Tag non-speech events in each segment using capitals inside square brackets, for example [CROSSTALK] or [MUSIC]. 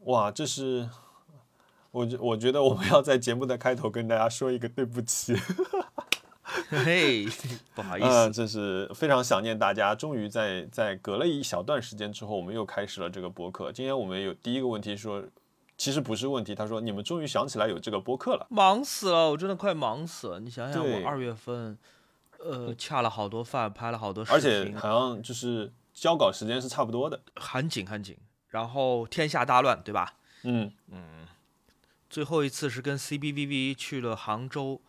哇，这是我觉我觉得我们要在节目的开头跟大家说一个对不起。[LAUGHS] 嘿，不好意思，嗯，这是非常想念大家。终于在在隔了一小段时间之后，我们又开始了这个播客。今天我们有第一个问题说，其实不是问题，他说你们终于想起来有这个播客了，忙死了，我真的快忙死了。你想想，我二月份，呃，恰了好多饭，拍了好多视而且，好像就是交稿时间是差不多的。很紧很紧。然后天下大乱，对吧？嗯嗯，最后一次是跟 CBVV 去了杭州，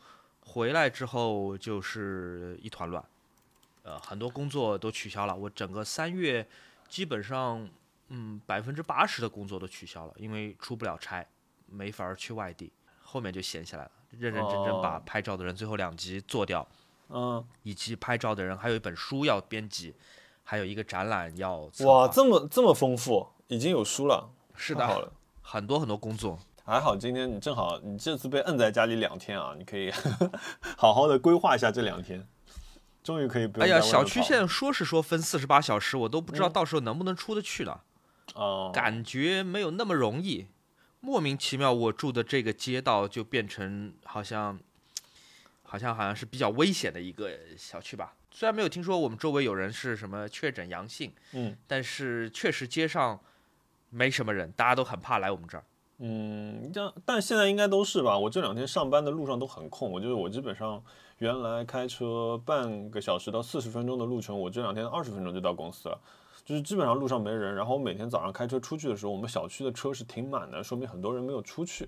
回来之后就是一团乱，呃，很多工作都取消了。我整个三月基本上，嗯，百分之八十的工作都取消了，因为出不了差，没法儿去外地。后面就闲下来了，认认真真把哦拍照的人最后两集做掉，嗯，以及拍照的人还有一本书要编辑，还有一个展览要哇，这么这么丰富，已经有书了，是的，好了。很多很多工作。还好今天你正好，你这次被摁在家里两天啊，你可以 [LAUGHS] 好好的规划一下这两天，终于可以不用哎呀，小区现在说是说分四十八小时，我都不知道到时候能不能出得去了。哦，感觉没有那么容易。莫名其妙，我住的这个街道就变成好像，好像好像是比较危险的一个小区吧。虽然没有听说我们周围有人是什么确诊阳性，嗯但是确实街上没什么人，大家都很怕来我们这儿。嗯，这样，但现在应该都是吧。我这两天上班的路上都很空，我就是我基本上原来开车半个小时到四十分钟的路程，我这两天二十分钟就到公司了，就是基本上路上没人。然后我每天早上开车出去的时候，我们小区的车是停满的，说明很多人没有出去。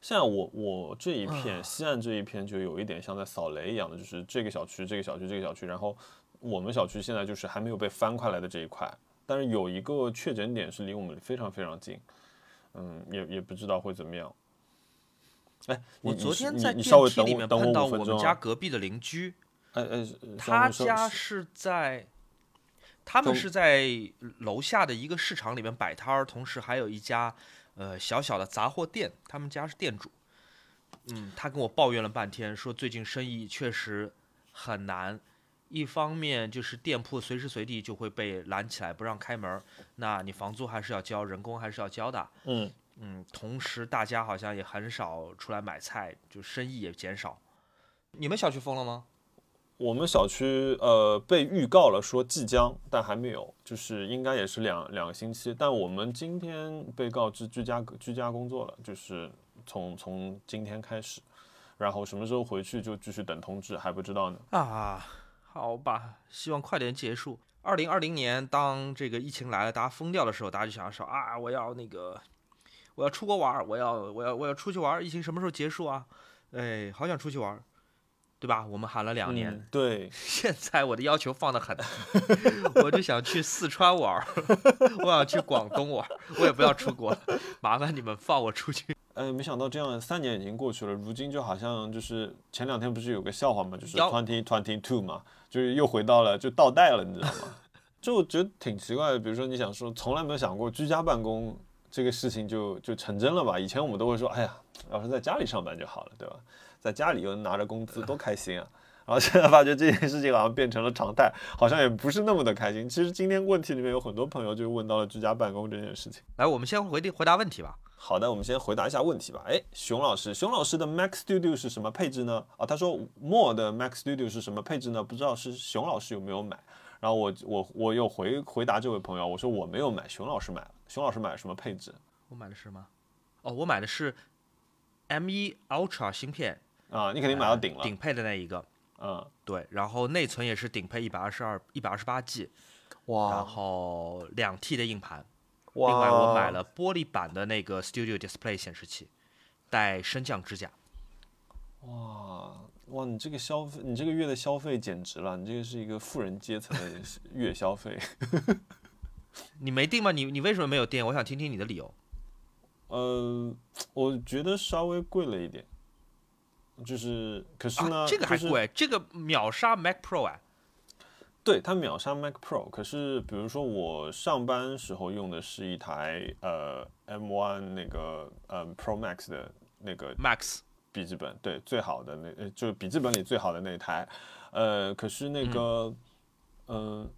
现在我我这一片西岸这一片就有一点像在扫雷一样的，就是这个小区这个小区这个小区，然后我们小区现在就是还没有被翻快来的这一块，但是有一个确诊点是离我们非常非常近。嗯，也也不知道会怎么样。哎，我昨天在电梯里面碰到我们。家隔壁的邻居，哎哎，他家是在，他们是在楼下的一个市场里面摆摊儿，同时还有一家呃小小的杂货店，他们家是店主。嗯，他跟我抱怨了半天，说最近生意确实很难。一方面就是店铺随时随地就会被拦起来不让开门儿，那你房租还是要交，人工还是要交的。嗯，嗯，同时大家好像也很少出来买菜，就生意也减少。你们小区封了吗？我们小区呃被预告了说即将，但还没有，就是应该也是两两个星期。但我们今天被告知居家居家工作了，就是从从今天开始，然后什么时候回去就继续等通知，还不知道呢。啊，好吧，希望快点结束。二零二零年，当这个疫情来了，大家疯掉的时候，大家就想说啊，我要那个，我要出国玩儿，我要我要我要出去玩儿。疫情什么时候结束啊？哎，好想出去玩儿，对吧？我们喊了两年，嗯，对，[LAUGHS] 现在我的要求放得很低，[LAUGHS] 我就想去四川玩儿，[LAUGHS] 我想去广东玩儿，我也不要出国了，麻烦你们放我出去。呃，没想到这样三年已经过去了，如今就好像就是前两天不是有个笑话嘛，就是 twenty twenty two 嘛，就是又回到了就倒带了，你知道吗？[LAUGHS] 就我觉得挺奇怪的。比如说你想说从来没有想过居家办公这个事情就就成真了吧？以前我们都会说，哎呀，要是在家里上班就好了，对吧？在家里又能拿着工资，多开心啊！然后现在发觉这件事情好像变成了常态，好像也不是那么的开心。其实今天问题里面有很多朋友就问到了居家办公这件事情。来，我们先回答回答问题吧。好的，我们先回答一下问题吧。哎，熊老师，熊老师的 Mac Studio 是什么配置呢？啊，他说 More 的 Mac Studio 是什么配置呢？不知道是熊老师有没有买。然后我我我又回回答这位朋友，我说我没有买，熊老师买了。熊老师买了什么配置我买的是什么？哦，我买的是 M1 Ultra 芯片，啊？你肯定买到顶了。呃顶配的那一个。嗯，对，然后内存也是顶配一百二十二、一百二十八 G，哇然后两 T 的硬盘。哇！另外我买了玻璃版的那个 Studio Display 显示器，带升降支架。哇哇！你这个消费，你这个月的消费简直了，你这个是一个富人阶层的 [LAUGHS] 月消费。[LAUGHS] 你没定吗？你你为什么没有定？我想听听你的理由。呃，我觉得稍微贵了一点，就是可是呢，啊，这个还就是贵，这个秒杀 Mac Pro 啊！对，它秒杀 Mac Pro，可是比如说我上班时候用的是一台呃 M1 那个呃 Pro Max 的那个 Max 笔记本，对，最好的那呃就是笔记本里最好的那台，呃，可是那个嗯、呃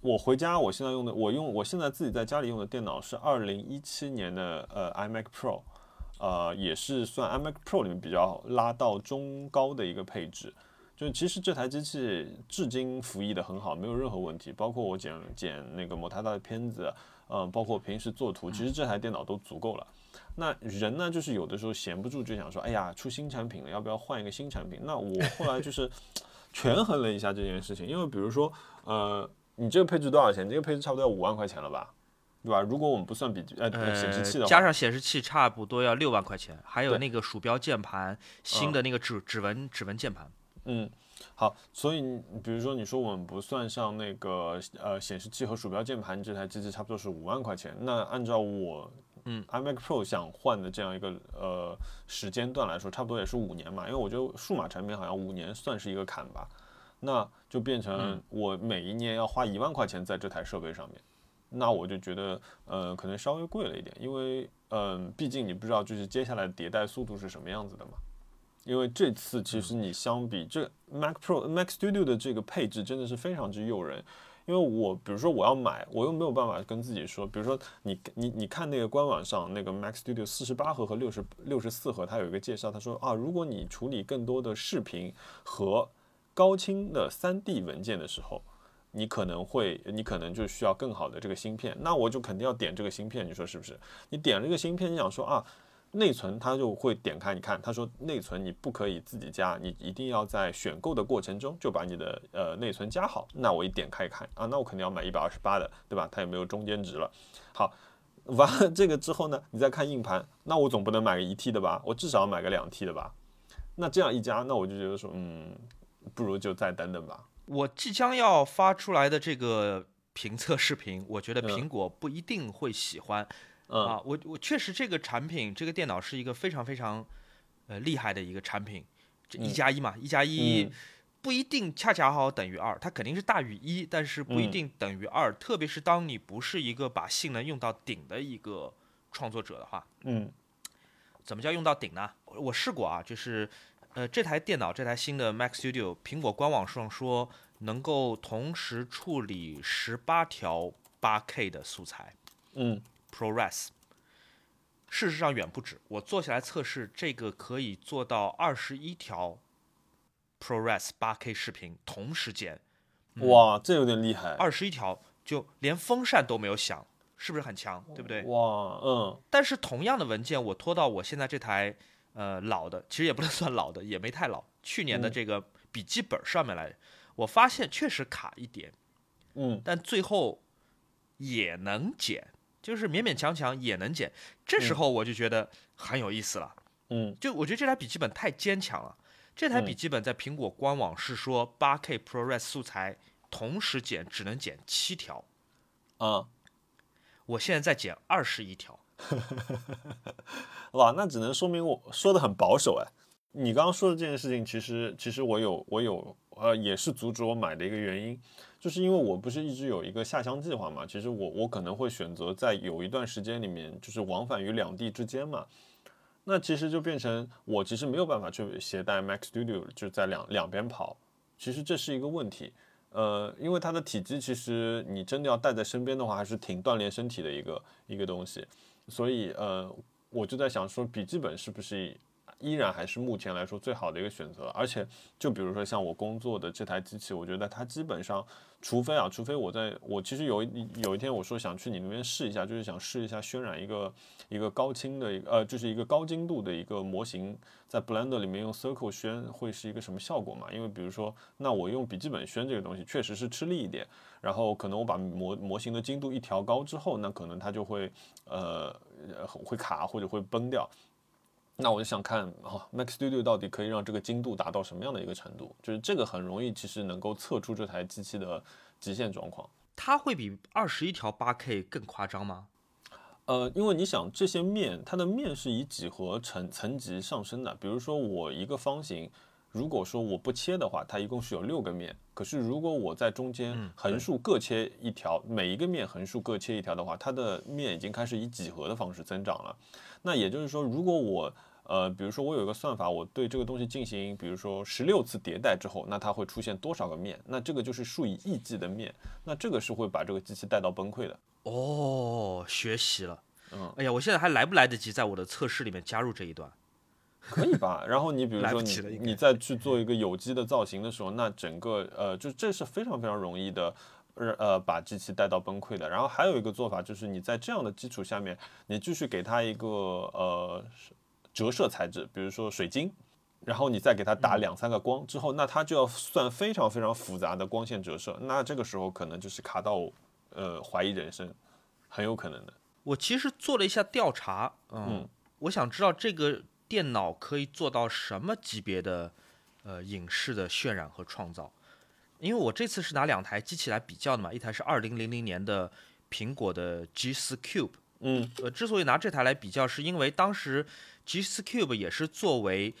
我回家，我现在用的，我用我现在自己在家里用的电脑是二零一七年的呃 iMac Pro，呃，也是算 iMac Pro 里面比较拉到中高的一个配置。就其实这台机器至今服役的很好，没有任何问题。包括我剪剪那个某台大的片子，嗯，包括平时做图，其实这台电脑都足够了。那人呢，就是有的时候闲不住，就想说，哎呀，出新产品了，要不要换一个新产品？那我后来就是 [LAUGHS] 权衡了一下这件事情，因为比如说，呃，你这个配置多少钱？这个配置差不多要五万块钱了吧？对吧？如果我们不算笔记呃显示器的话，加上显示器差不多要六万块钱，还有那个鼠标键盘，新的那个指指纹指纹键盘。嗯，好，所以比如说你说我们不算上那个呃显示器和鼠标键盘，这台机器差不多是五万块钱。那按照我嗯 iMac Pro 想换的这样一个呃时间段来说，差不多也是五年嘛。因为我觉得数码产品好像五年算是一个坎吧，那就变成我每一年要花一万块钱在这台设备上面，那我就觉得呃可能稍微贵了一点，因为嗯毕竟你不知道就是接下来迭代速度是什么样子的嘛。因为这次其实你相比这 Mac Pro、Mac Studio 的这个配置真的是非常之诱人。因为我比如说我要买，我又没有办法跟自己说，比如说你你你看那个官网上那个 Mac Studio 四十八核和六十六十四核，它有一个介绍，他说啊，如果你处理更多的视频和高清的三 D 文件的时候，你可能会你可能就需要更好的这个芯片，那我就肯定要点这个芯片，你说是不是？你点这个芯片，你想说啊。内存它就会点开，你看，他说内存你不可以自己加，你一定要在选购的过程中就把你的呃内存加好。那我一点开看啊，那我肯定要买一百二十八的，对吧？它也没有中间值了。好，完了这个之后呢，你再看硬盘，那我总不能买个一 T 的吧？我至少要买个两 T 的吧？那这样一加，那我就觉得说，嗯，不如就再等等吧。我即将要发出来的这个评测视频，我觉得苹果不一定会喜欢。啊，我我确实这个产品，这个电脑是一个非常非常，呃厉害的一个产品，这一加一嘛，一加一不一定恰恰好等于二，它肯定是大于一，但是不一定等于二，特别是当你不是一个把性能用到顶的一个创作者的话，嗯，怎么叫用到顶呢？我试过啊，就是呃这台电脑这台新的 Mac Studio，苹果官网上说能够同时处理十八条八 K 的素材，嗯。ProRes，事实上远不止。我做下来测试，这个可以做到二十一条 ProRes 八 K 视频同时剪。哇，这有点厉害！二十一条，就连风扇都没有响，是不是很强？对不对？哇，嗯。但是同样的文件，我拖到我现在这台呃老的，其实也不能 [LAUGHS] 算老的，也没太老，去年的这个笔记本上面来，我发现确实卡一点。嗯。但最后也能剪。就是勉勉强强也能剪，这时候我就觉得很有意思了。嗯，就我觉得这台笔记本太坚强了。这台笔记本在苹果官网是说八 K ProRes 素材同时剪只能剪七条。啊，我现在在剪二十一条。[LAUGHS] 哇，那只能说明我说的很保守哎。你刚刚说的这件事情，其实其实我有我有呃，也是阻止我买的一个原因。就是因为我不是一直有一个下乡计划嘛，其实我我可能会选择在有一段时间里面，就是往返于两地之间嘛，那其实就变成我其实没有办法去携带 Mac Studio 就在两两边跑，其实这是一个问题，呃，因为它的体积其实你真的要带在身边的话，还是挺锻炼身体的一个一个东西，所以呃，我就在想说笔记本是不是？依然还是目前来说最好的一个选择，而且就比如说像我工作的这台机器，我觉得它基本上，除非啊，除非我在我其实有一有一天我说想去你那边试一下，就是想试一下渲染一个一个高清的一个呃，就是一个高精度的一个模型，在 Blender 里面用 Circle 渲会是一个什么效果嘛？因为比如说，那我用笔记本渲这个东西确实是吃力一点，然后可能我把模模型的精度一调高之后，那可能它就会呃会卡或者会崩掉。那我就想看啊，Mac Studio 到底可以让这个精度达到什么样的一个程度？就是这个很容易，其实能够测出这台机器的极限状况。它会比二十一条八 K 更夸张吗？呃，因为你想这些面，它的面是以几何层层级上升的。比如说我一个方形，如果说我不切的话，它一共是有六个面。可是如果我在中间横竖各切一条，每一个面横竖各切一条的话，它的面已经开始以几何的方式增长了。那也就是说，如果我呃，比如说我有一个算法，我对这个东西进行，比如说十六次迭代之后，那它会出现多少个面？那这个就是数以亿计的面，那这个是会把这个机器带到崩溃的。哦，学习了。嗯，哎呀，我现在还来不来得及在我的测试里面加入这一段？可以吧？然后你比如 [LAUGHS] 说你你再去做一个有机的造型的时候，那整个呃，就这是非常非常容易的。呃呃，把机器带到崩溃的。然后还有一个做法就是，你在这样的基础下面，你继续给它一个呃折射材质，比如说水晶，然后你再给它打两三个光之后，那它就要算非常非常复杂的光线折射。那这个时候可能就是卡到呃怀疑人生，很有可能的。我其实做了一下调查，嗯，嗯我想知道这个电脑可以做到什么级别的呃影视的渲染和创造。因为我这次是拿两台机器来比较的嘛，一台是二零零零年的苹果的 G 四 Cube，嗯呃，之所以拿这台来比较，是因为当时 G 4 Cube 也是作为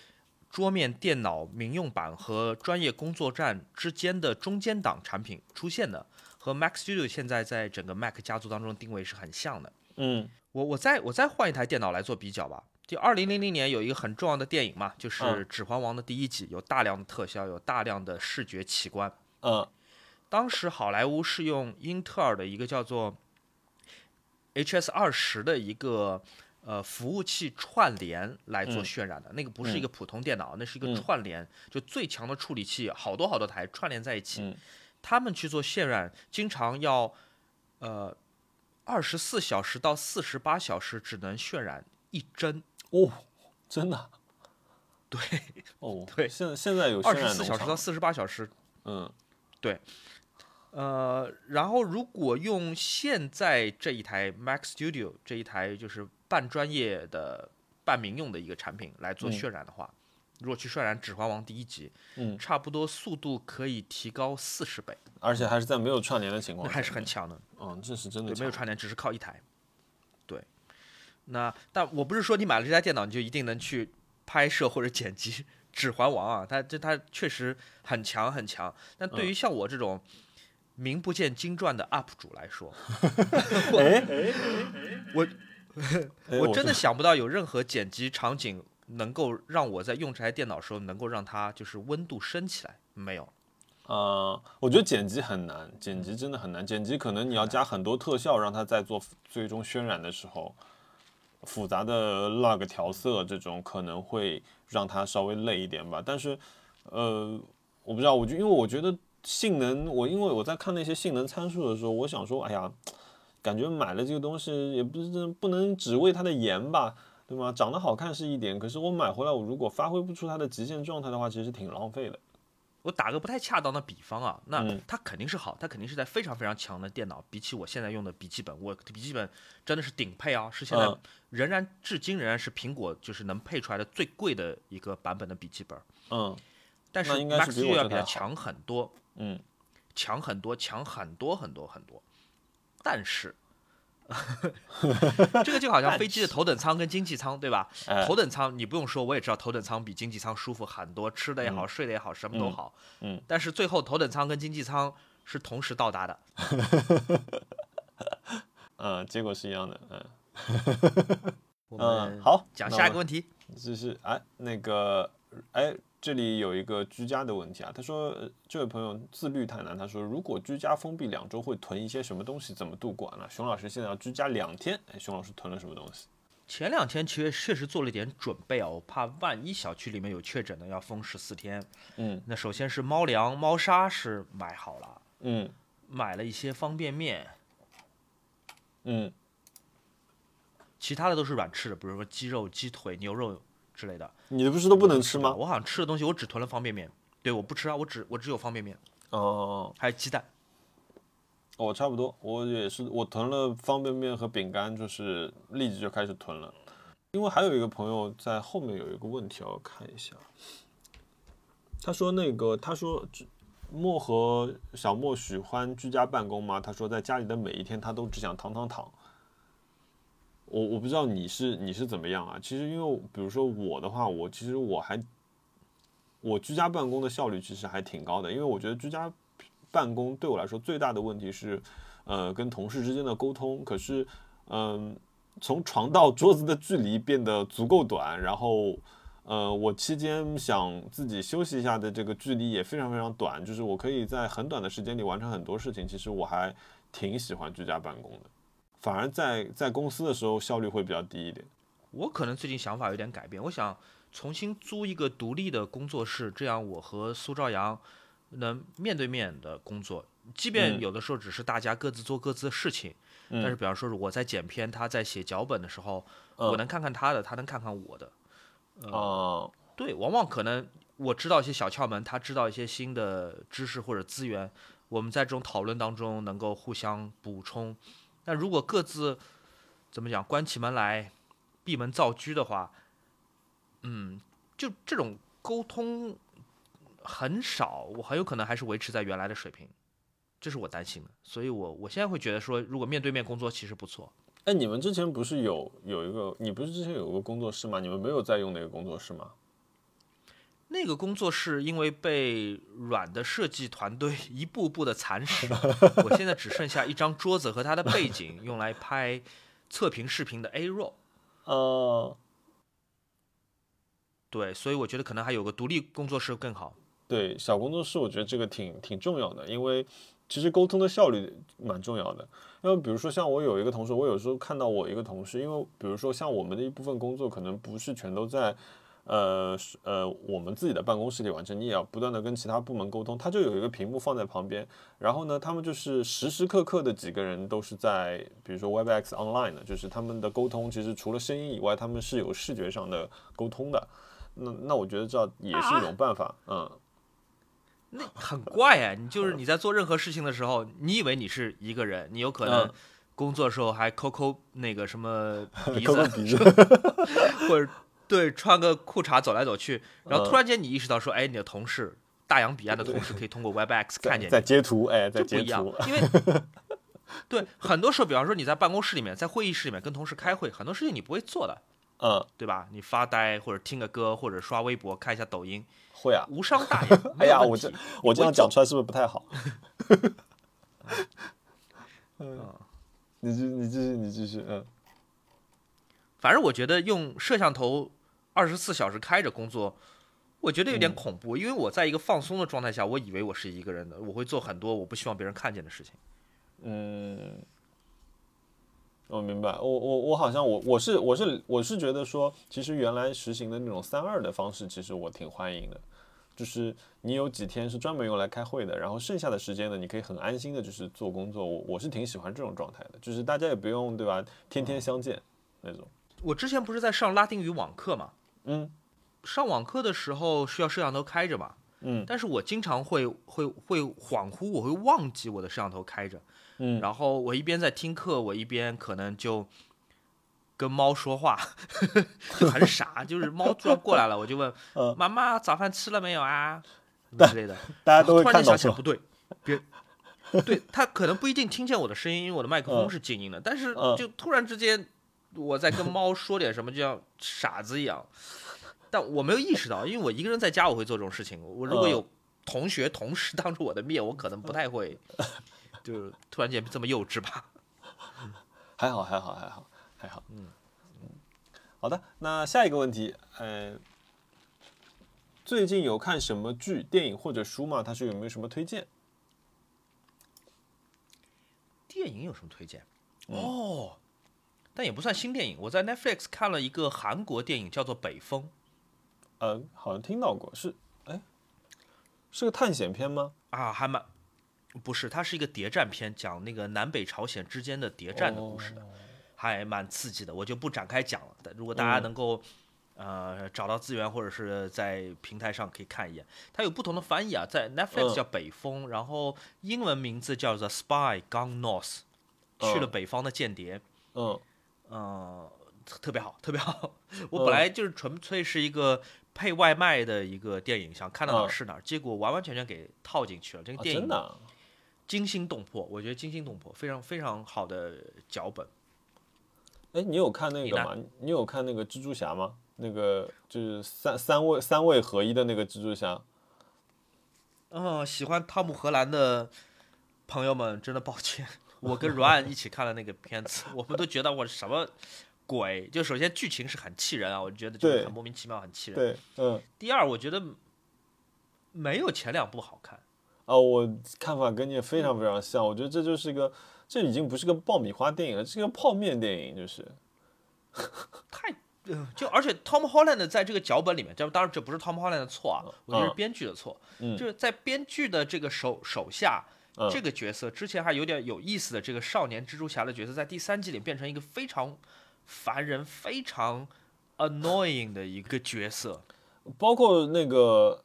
桌面电脑民用版和专业工作站之间的中间档产品出现的，和 Mac Studio 现在在整个 Mac 家族当中定位是很像的。嗯我我再我再换一台电脑来做比较吧。就二零零零年有一个很重要的电影嘛，就是嗯《指环王》的第一集，有大量的特效，有大量的视觉奇观。嗯当时好莱坞是用英特尔的一个叫做 HS 二十的一个呃服务器串联来做嗯。渲染的，那个不是一个普通电脑，那是一个嗯。串联，就最强的处理器，好多好多台串联在一起。嗯。他们去做渲染，经常要呃二十四小时到四十八小时只能渲染一帧，哦，真的啊。[LAUGHS] 对，哦，对现现在有二十四小时到场，四十八小时。嗯。对。呃，然后如果用现在这一台 Mac Studio 这一台就是半专业的、半民用的一个产品来做嗯。渲染的话，如果去渲染《指环王》第一集，嗯，差不多速度可以提高四十倍，而且还是在没有串联的情况下，那还是很强的。嗯，这是真的对，没有串联，只是靠一台。对，那但我不是说你买了这台电脑你就一定能去拍摄或者剪辑《指环王》啊，它这它确实很强很强。但对于像我这种名不见经传的 UP 主来说，[LAUGHS] [LAUGHS] 哎？我哎我真的想不到有任何剪辑场景能够让我在用这台电脑的时候能够让它就是温度升起来，没有。呃，我觉得剪辑很难，剪辑真的很难。剪辑可能你要加很多特效，让它在做最终渲染的时候，复杂的 log 调色这种可能会让它稍微累一点吧。但是，呃，我不知道，我就因为我觉得性能，我因为我在看那些性能参数的时候，我想说，哎呀，感觉买了这个东西也不是不能只为它的颜吧。对吗？长得好看是一点，可是我买回来，我如果发挥不出它的极限状态的话，其实挺浪费的。我打个不太恰当的比方啊，那嗯它肯定是好，它肯定是在非常非常强的电脑，比起我现在用的笔记本，我的笔记本真的是顶配啊，是现在嗯仍然至今仍然是苹果就是能配出来的最贵的一个版本的笔记本。嗯但是 Mac 是比我 Studio 要比它强很多，嗯。强很多，强很多很多很多。但是，[LAUGHS] 这个就好像飞机的头等舱跟经济舱，对吧？哎头等舱你不用说，我也知道头等舱比经济舱舒服很多，吃的也好，睡的也好，什么都嗯好。嗯但是最后头等舱跟经济舱是同时到达的。[LAUGHS] 嗯，结果是一样的，嗯 [LAUGHS] 好，讲下一个问题。就是哎，那个哎，这里有一个居家的问题啊，他说呃这位朋友自律太难，他说如果居家封闭两周会囤一些什么东西，怎么度过啊？那熊老师现在要居家两天，哎，熊老师囤了什么东西？前两天其实确实做了一点准备啊，我怕万一小区里面有确诊的要封十四天。嗯那首先是猫粮、猫砂是买好了，嗯买了一些方便面，嗯其他的都是软吃的，比如说鸡肉、鸡腿、牛肉之类的。你的不是都不能吃吗？我好像吃的东西我只囤了方便面，对，我不吃啊，我只我只有方便面，哦，还有鸡蛋。我差不多，我也是，我囤了方便面和饼干，就是立即就开始囤了。因为还有一个朋友在后面有一个问题要看一下，他说那个他说莫和小莫喜欢居家办公吗？他说在家里的每一天他都只想躺躺躺。我我不知道你是你是怎么样啊？其实因为比如说我的话，我其实我还我居家办公的效率其实还挺高的，因为我觉得居家办公对我来说最大的问题是，呃，跟同事之间的沟通。可是，嗯、从床到桌子的距离变得足够短，然后，呃，我期间想自己休息一下的这个距离也非常非常短，就是我可以在很短的时间里完成很多事情。其实我还挺喜欢居家办公的，反而在在公司的时候效率会比较低一点。我可能最近想法有点改变，我想重新租一个独立的工作室，这样我和苏兆阳能面对面的工作，即便有的时候只是大家各自做各自的事情。但是，比方说，我在剪片，他在写脚本的时候，我能看看他的，他能看看我的。哦，对，往往可能我知道一些小窍门，他知道一些新的知识或者资源，我们在这种讨论当中能够互相补充。但如果各自怎么讲，关起门来闭门造车的话，嗯，就这种沟通很少，我很有可能还是维持在原来的水平。这是我担心的，所以我我现在会觉得说，如果面对面工作其实不错。哎，你们之前不是有有一个，你不是之前有个工作室吗？你们没有在用那个工作室吗？那个工作室因为被软的设计团队 [LAUGHS] 一步步的蚕食，[LAUGHS] 我现在只剩下一张桌子和它的背景用来拍测评视频的 A roll。[LAUGHS] 呃，对，所以我觉得可能还有个独立工作室更好。对，小工作室我觉得这个挺挺重要的，因为。其实沟通的效率蛮重要的，因为比如说像我有一个同事，我有时候看到我一个同事，因为比如说像我们的一部分工作可能不是全都在，呃呃我们自己的办公室里完成，你也要不断的跟其他部门沟通，它就有一个屏幕放在旁边，然后呢，他们就是时时刻刻的几个人都是在，比如说 Webex Online 的，就是他们的沟通其实除了声音以外，他们是有视觉上的沟通的，那那我觉得这也是一种办法，嗯。那很怪哎，你就是你在做任何事情的时候，你以为你是一个人，你有可能工作的时候还抠抠那个什么鼻子，[LAUGHS] 或者对穿个裤衩走来走去，然后突然间你意识到说，哎，你的同事大洋彼岸的同事可以通过 Webex 看见，在截图，哎，在截图，因为 [LAUGHS] 对很多时候，比方说你在办公室里面，在会议室里面跟同事开会，很多事情你不会做的，嗯，对吧？你发呆或者听个歌或者刷微博看一下抖音。会啊，无伤大雅。[LAUGHS] 哎呀，我这我这样讲出来是不是不太好？[LAUGHS] 嗯，你继你继续你继续嗯。反正我觉得用摄像头二十四小时开着工作，我觉得有点恐怖。因为我在一个放松的状态下，我以为我是一个人的，我会做很多我不希望别人看见的事情。嗯，我明白。我我我好像我我是我是我是觉得说，其实原来实行的那种三二的方式，其实我挺欢迎的。就是你有几天是专门用来开会的，然后剩下的时间呢，你可以很安心的，就是做工作。我我是挺喜欢这种状态的，就是大家也不用对吧，天天相见那种。我之前不是在上拉丁语网课嘛，嗯，上网课的时候需要摄像头开着嘛，嗯，但是我经常会会会恍惚，我会忘记我的摄像头开着，嗯，然后我一边在听课，我一边可能就。跟猫说话。[LAUGHS] 就很傻，就是猫突然过来了，我就问 [LAUGHS] 妈妈早饭吃了没有啊？之类的。大家都会看到不对，别对他可能不一定听见我的声音，因为我的麦克风是静音的。但是就突然之间我在跟猫说点什么，就像傻子一样。但我没有意识到，因为我一个人在家我会做这种事情。我如果有同学同事当着我的面，我可能不太会，就是突然间这么幼稚吧。[LAUGHS] 还好，还好，还好。还好，嗯嗯，好的，那下一个问题，呃，最近有看什么剧、电影或者书吗？他说有没有什么推荐？电影有什么推荐？哦，但也不算新电影。我在 Netflix 看了一个韩国电影，叫做《北风》。嗯，好像听到过，是，哎，是个探险片吗？啊，还蛮，不是，它是一个谍战片，讲那个南北朝鲜之间的谍战的故事的。还蛮刺激的，我就不展开讲了。但如果大家能够，呃，找到资源或者是在平台上可以看一眼，它有不同的翻译啊，在 Netflix 叫《北风》，然后英文名字叫做《Spy Gone North》，去了北方的间谍。嗯，呃，特别好，特别好。[LAUGHS] 我本来就是纯粹是一个配外卖的一个电影，想看到哪儿是哪儿，结果完完全全给套进去了。这个电影真的惊心动魄，我觉得惊心动魄，非常非常好的脚本。哎，你有看那个吗？你有看那个蜘蛛侠吗？那个就是三三位三位合一的那个蜘蛛侠。嗯，喜欢汤姆·荷兰的朋友们，真的抱歉，我跟 Ryan 一起看了那个片子，我们都觉得我什么鬼。就首先剧情是很气人啊，我觉得就是很莫名其妙，很气人。对，嗯，第二，我觉得没有前两部好看。啊，我看法跟你也非常非常像，我觉得这就是个，这已经不是个爆米花电影了，是个泡面电影，就是，太，呃就而且 Tom Holland 在这个脚本里面，这当然这不是 Tom Holland 的错啊，我觉得是嗯编剧的错。嗯就是在编剧的这个手手下，嗯这个角色之前还有点有意思的这个少年蜘蛛侠的角色，在第三季里变成一个非常烦人、非常 annoying 的一个角色。包括那个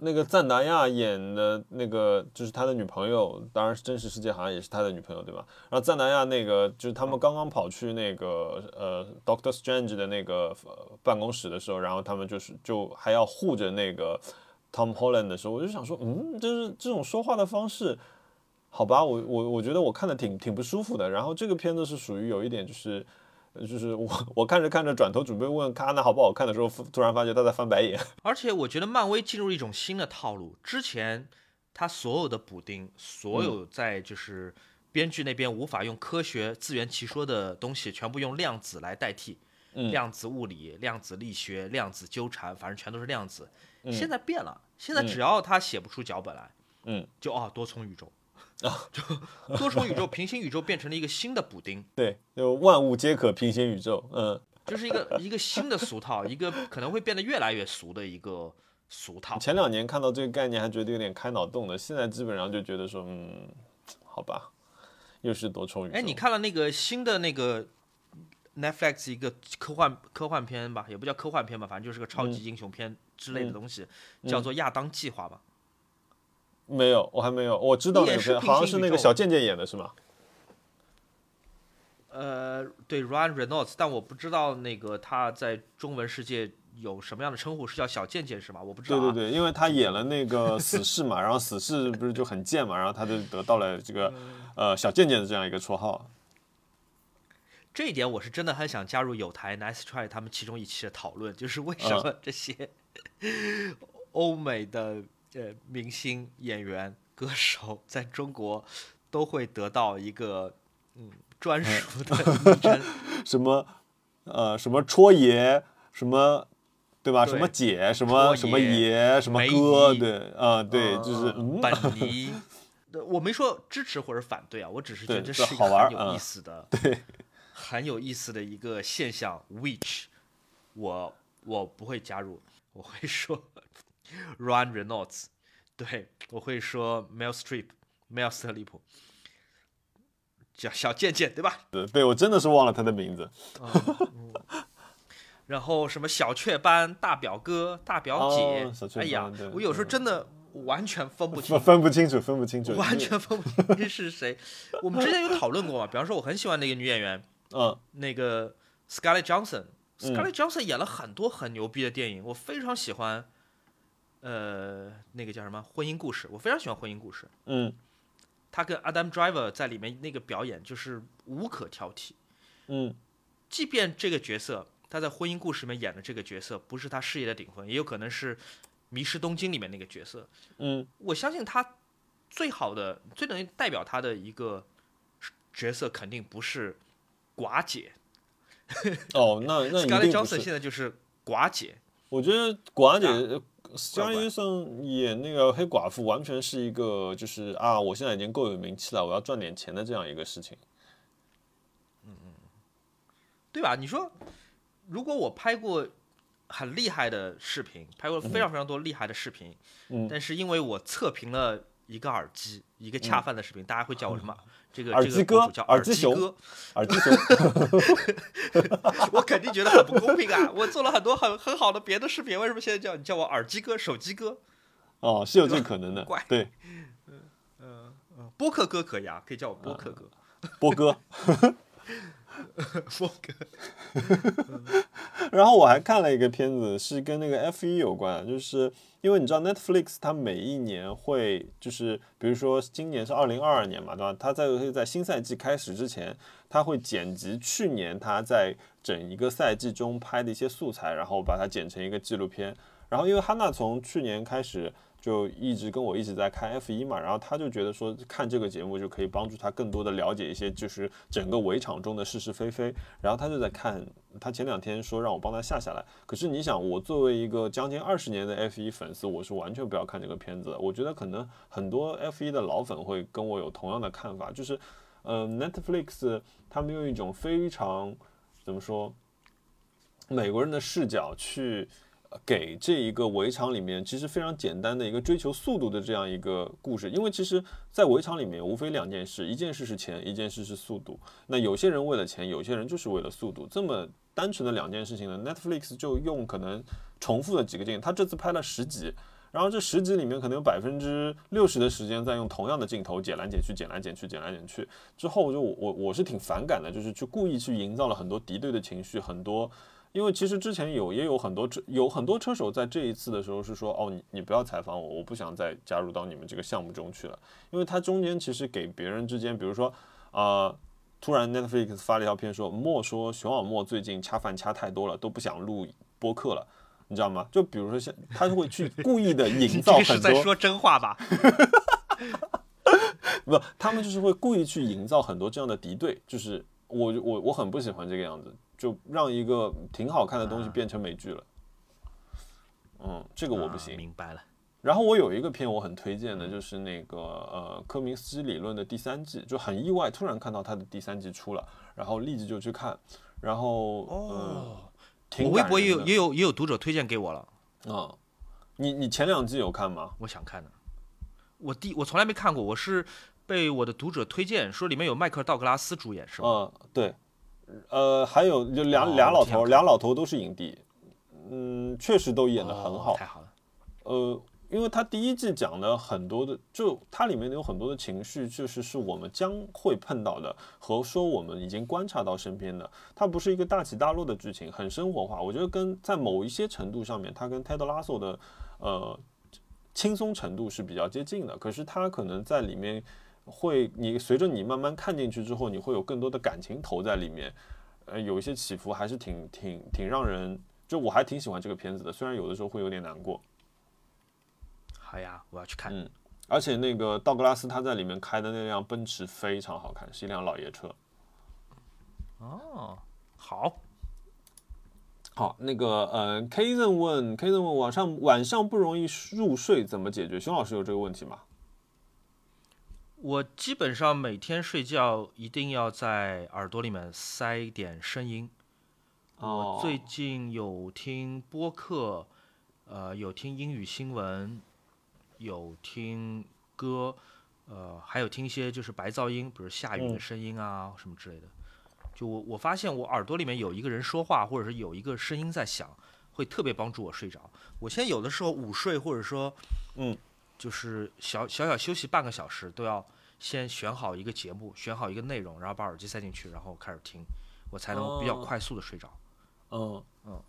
那个赞达亚演的那个，就是他的女朋友，当然是真实世界好像也是他的女朋友，对吧？然后赞达亚那个就是他们刚刚跑去那个呃 Doctor Strange 的那个、呃、办公室的时候，然后他们就是就还要护着那个 Tom Holland 的时候，我就想说，嗯，就是这种说话的方式。好吧，我我我觉得我看的挺挺不舒服的。然后这个片子是属于有一点就是，呃就是我 [LAUGHS] 我看着看着转头准备问卡纳好不好看的时候，突然发觉他在翻白眼。[LAUGHS] 而且我觉得漫威进入一种新的套路，之前他所有的补丁，所嗯有在就是编剧那边无法用科学自圆其说的东西，全部用量子来代替。嗯量子物理、量子力学、量子纠缠，反正全都是量子。嗯现在变了，现在只要他写不出脚本来，嗯，就哦多重宇宙，就 [LAUGHS] 多重宇宙、平行宇宙变成了一个新的补丁，[LAUGHS] 对，就万物皆可平行宇宙。嗯，就是一个一个新的俗套，[LAUGHS] 一个可能会变得越来越俗的一个俗套。前两年看到这个概念还觉得有点开脑洞的，现在基本上就觉得说，嗯，好吧，又是多重宇宙。哎，你看了那个新的那个 Netflix 一个科幻科幻片吧，也不叫科幻片吧，反正就是个超级英雄片之类的东西，叫做《亚当计划》吧。没有？我还没有，我知道那个片，也是平好像是那个小贱贱演的是吗？呃，对，Ryan Reynolds，但我不知道那个他在中文世界有什么样的称呼，是叫小贱贱是吗？我不知道、啊。对对对，因为他演了那个死侍嘛，然后死侍不是就很贱嘛，然后他就得到了这个呃小贱贱的这样一个绰号。这一点我是真的很想加入有台 Nice Try 他们其中一期的讨论，就是为什么这些欧美的呃明星、演员、歌手在中国都会得到一个嗯专属的昵 [LAUGHS] 称。什么呃什么戳爷，什么对吧？对什么姐，什么什么爷爷，什么哥，姨对啊、对，就是本尼。呃我没说支持或者反对啊，我只是觉得这是一这好玩个很有嗯意思的，[LAUGHS] 对，很有意思的一个现象。Which 我我不会加入，我会说 Ryan Reynolds，对我会说 Mel Streep、Mel 斯特利普，叫小贱贱对吧？对对我真的是忘了他的名字。然后什么小雀斑、大表哥、大表姐，哦哎呀，我有时候真的完全分不清分分不清楚，分不清楚，完全分不清是谁。我们之前有讨论过嘛，比方说我很喜欢那个女演员，[LAUGHS] 嗯那个 Scarlett Johansson。嗯 Scarlett Johansson 演了很多很牛逼的电影，我非常喜欢。呃，那个叫什么《婚姻故事》，我非常喜欢《婚姻故事》。嗯他跟 Adam Driver 在里面那个表演就是无可挑剔。嗯即便这个角色他在《婚姻故事》里面演的这个角色不是他事业的顶峰，也有可能是《迷失东京》里面那个角色，嗯我相信他最好的、最能代表他的一个角色，肯定不是寡姐。哦，那那一 Scarlett Johansson。现在就是寡姐，我觉得寡姐啊斯嘉丽森演那个黑寡妇，完全是一个就是啊，我现在已经够有名气了，我要赚点钱的这样一个事情。对吧？你说，如果我拍过很厉害的视频，拍过非常非常多厉害的视频，嗯但是因为我测评了一个耳机，一个恰饭的视频，大家会叫我什么？[LAUGHS] 这个这耳机哥个博主叫耳机熊耳机熊，我肯定觉得很不公平啊！我做了很多很很好的别的视频，为什么现在叫你叫我耳机哥、手机哥？哦，是有这个可能的怪。对，播客哥可以啊，可以叫我播客哥。播哥。[LAUGHS] 播哥 [LAUGHS] 然后我还看了一个片子，是跟那个 F 一有关，就是因为你知道 Netflix 它每一年会就是，比如说今年是二零二二年嘛，对吧？它在在新赛季开始之前，它会剪辑去年它在整一个赛季中拍的一些素材，然后把它剪成一个纪录片。然后因为哈娜从去年开始就一直跟我一直在看 F 一嘛，然后他就觉得说看这个节目就可以帮助他更多的了解一些就是整个围场中的是是非非，然后他就在看，他前两天说让我帮他下下来，可是你想我作为一个将近二十年的 F 一粉丝，我是完全不要看这个片子，我觉得可能很多 F 一的老粉会跟我有同样的看法，就是呃 Netflix 他们用一种非常怎么说？美国人的视角去给这一个围场里面其实非常简单的一个追求速度的这样一个故事，因为其实，在围场里面无非两件事，一件事是钱，一件事是速度。那有些人为了钱，有些人就是为了速度，这么单纯的两件事情呢，Netflix 就用可能重复的几个镜，他这次拍了十集，然后这十集里面可能有百分之六十的时间在用同样的镜头剪来剪去，剪来剪去，剪来剪去，之后就我我我是挺反感的，就是去故意去营造了很多敌对的情绪，很多。因为其实之前有也有很多车有很多车手在这一次的时候是说哦你你不要采访我我不想再加入到你们这个项目中去了，因为他中间其实给别人之间比如说呃突然 Netflix 发了一条片说莫说熊小莫最近恰饭恰太多了都不想录播客了，你知道吗？就比如说像他就会去 [LAUGHS] 故意的 [LAUGHS] 营造很多在说真话吧？[LAUGHS] 不，他们就是会故意去营造很多这样的敌对，就是我我我很不喜欢这个样子。就让一个挺好看的东西变成美剧了，嗯，这个我不行。明白了。然后我有一个片我很推荐的，就是那个呃《科明斯基理论》的第三季，就很意外，突然看到它的第三季出了，然后立即就去看。然后哦，我微博也有也有也有读者推荐给我了。啊，你你前两季有看吗？我想看的。我第我从来没看过，我是被我的读者推荐说里面有迈克尔道格拉斯主演，是吗？嗯，对。呃，还有就俩俩老头，俩老头都是影帝，嗯，确实都演得很好。太好了。呃，因为他第一季讲的很多的，就它里面有很多的情绪，就是是我们将会碰到的，和说我们已经观察到身边的。它不是一个大起大落的剧情，很生活化。我觉得跟在某一些程度上面，它跟泰德拉索的呃轻松程度是比较接近的。可是它可能在里面。会，你随着你慢慢看进去之后，你会有更多的感情投在里面，呃，有一些起伏，还是挺挺挺让人，就我还挺喜欢这个片子的，虽然有的时候会有点难过。好呀，我要去看。嗯，而且那个道格拉斯他在里面开的那辆奔驰非常好看，是一辆老爷车。哦，好，好，那个呃，K 人问，K 人问晚上晚上不容易入睡怎么解决？熊老师有这个问题吗？我基本上每天睡觉一定要在耳朵里面塞一点声音。我最近有听播客，呃，有听英语新闻，有听歌，呃，还有听一些就是白噪音，比如下雨的声音啊什么之类的。就我我发现我耳朵里面有一个人说话，或者是有一个声音在响，会特别帮助我睡着。我现在有的时候午睡，或者说，嗯，就是小小小休息半个小时都要。先选好一个节目，选好一个内容，然后把耳机塞进去，然后开始听，我才能比较快速的睡着。嗯嗯，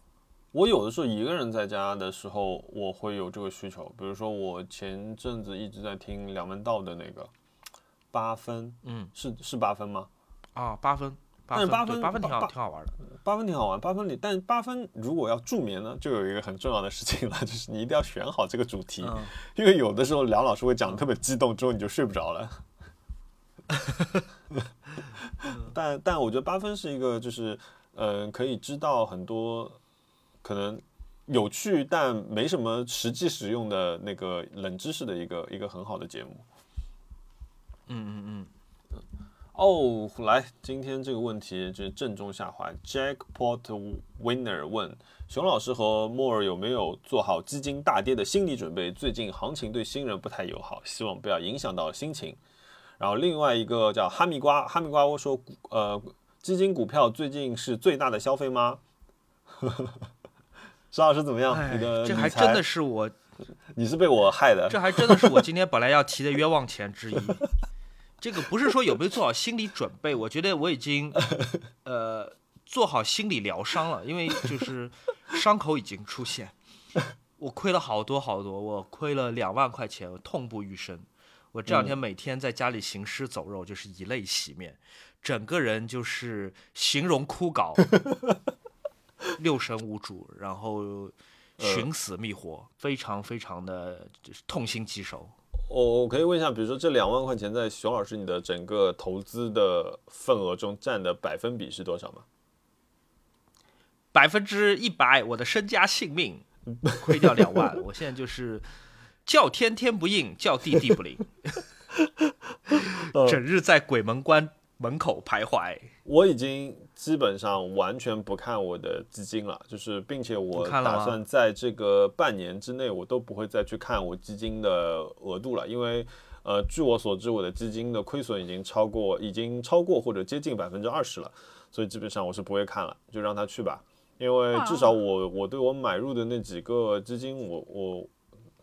我有的时候一个人在家的时候，我会有这个需求。比如说，我前阵子一直在听梁文道的那个八分，嗯，是是八分吗？啊，八分，但是八分八分挺好，挺好玩的。八分挺好玩，八分里，但八分如果要助眠呢，就有一个很重要的事情了，就是你一定要选好这个主题，因为有的时候梁老师会讲的特别激动，之后你就睡不着了。[LAUGHS] 但但我觉得八分是一个，就是呃，可以知道很多可能有趣但没什么实际使用的那个冷知识的一个一个很好的节目。嗯嗯嗯。哦，来，今天这个问题就是正中下怀。Jackpot Winner 问熊老师和莫尔有没有做好基金大跌的心理准备？最近行情对新人不太友好，希望不要影响到心情。然后另外一个叫哈密瓜，哈密瓜我说，呃，基金股票最近是最大的消费吗？[LAUGHS] 石老师怎么样？你的这还真的是我，你是被我害的。这还真的是我今天本来要提的冤枉钱之一。这个不是说有没有做好心理准备，我觉得我已经呃做好心理疗伤了，因为就是伤口已经出现，我亏了好多好多，我亏了两万块钱，我痛不欲生。我这两天每天在家里行尸走肉，就是以泪洗面，整个人就是形容枯槁，[LAUGHS] 六神无主，然后寻死觅活，非常非常的就是痛心疾首。我我可以问一下，比如说这两万块钱在熊老师你的整个投资的份额中占的百分比是多少吗？百分之一百，我的身家性命亏掉两万，我现在就是叫天天不应，叫地地不灵，[LAUGHS] 整日在鬼门关门口徘徊。我已经基本上完全不看我的基金了，就是并且我打算在这个半年之内，我都不会再去看我基金的额度了，因为呃，据我所知，我的基金的亏损已经超过，已经超过或者接近百分之二十了，所以基本上我是不会看了，就让他去吧，因为至少我我对我买入的那几个基金，我我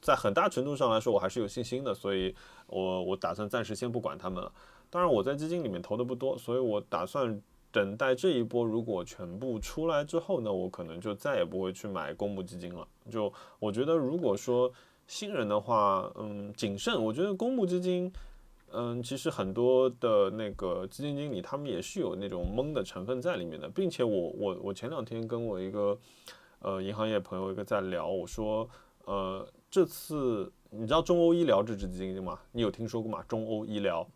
在很大程度上来说我还是有信心的，所以我我打算暂时先不管他们了。当然，我在基金里面投的不多，所以我打算等待这一波如果全部出来之后呢，我可能就再也不会去买公募基金了。就我觉得，如果说新人的话，嗯，谨慎。我觉得公募基金，嗯，其实很多的那个基金经理他们也是有那种蒙的成分在里面的，并且我我我前两天跟我一个呃银行业朋友一个在聊，我说，呃，这次你知道中欧医疗这支基金吗？你有听说过吗？中欧医疗。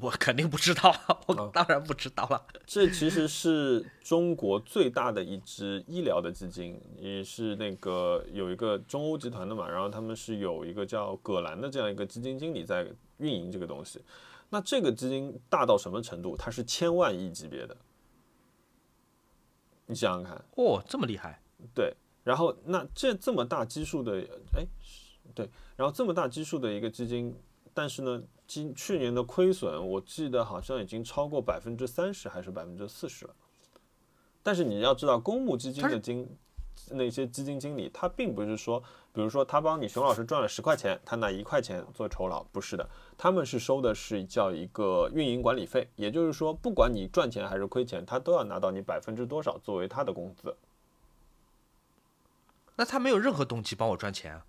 我肯定不知道，[LAUGHS] 我哦当然不知道了。这其实是中国最大的一支医疗的基金，也是那个有一个中欧集团的嘛，然后他们是有一个叫葛兰的这样一个基金经理在运营这个东西。那这个基金大到什么程度？它是千万亿级别的，你想想看，哦，这么厉害，对。然后那这这么大基数的，哎，是对，然后这么大基数的一个基金，但是呢，今去年的亏损，我记得好像已经超过百分之三十还是百分之四十了。但是你要知道，公募基金的经那些基金经理，他并不是说，比如说他帮你熊老师赚了十块钱，他拿一块钱做酬劳，不是的，他们是收的是叫一个运营管理费，也就是说，不管你赚钱还是亏钱，他都要拿到你百分之多少作为他的工资。那他没有任何动机帮我赚钱啊。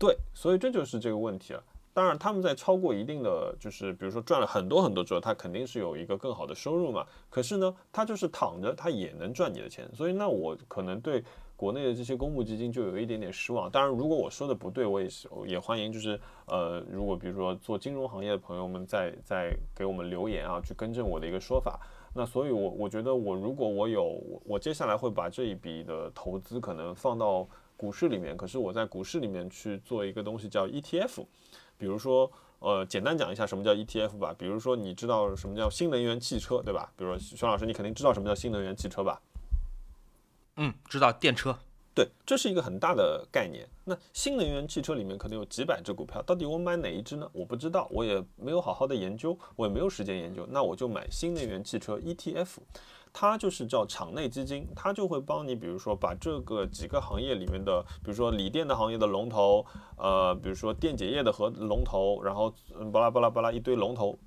对，所以这就是这个问题了。当然，他们在超过一定的，就是比如说赚了很多很多之后，他肯定是有一个更好的收入嘛。可是呢，他就是躺着，他也能赚你的钱。所以那我可能对国内的这些公募基金就有一点点失望。当然，如果我说的不对，我也是也欢迎，就是呃，如果比如说做金融行业的朋友们在在给我们留言啊，去更正我的一个说法。那所以我，我觉得我如果我有我我接下来会把这一笔的投资可能放到股市里面，可是我在股市里面去做一个东西叫 ETF，比如说呃，简单讲一下什么叫 ETF 吧。比如说你知道什么叫新能源汽车，对吧？比如说熊老师，你肯定知道什么叫新能源汽车吧？嗯，知道电车。对，这是一个很大的概念。那新能源汽车里面可能有几百只股票，到底我买哪一只呢？我不知道，我也没有好好的研究，我也没有时间研究。那我就买新能源汽车 ETF，它就是叫场内基金，它就会帮你，比如说把这个几个行业里面的，比如说锂电的行业的龙头，呃，比如说电解液的和龙头，然后巴拉巴拉巴拉一堆龙头。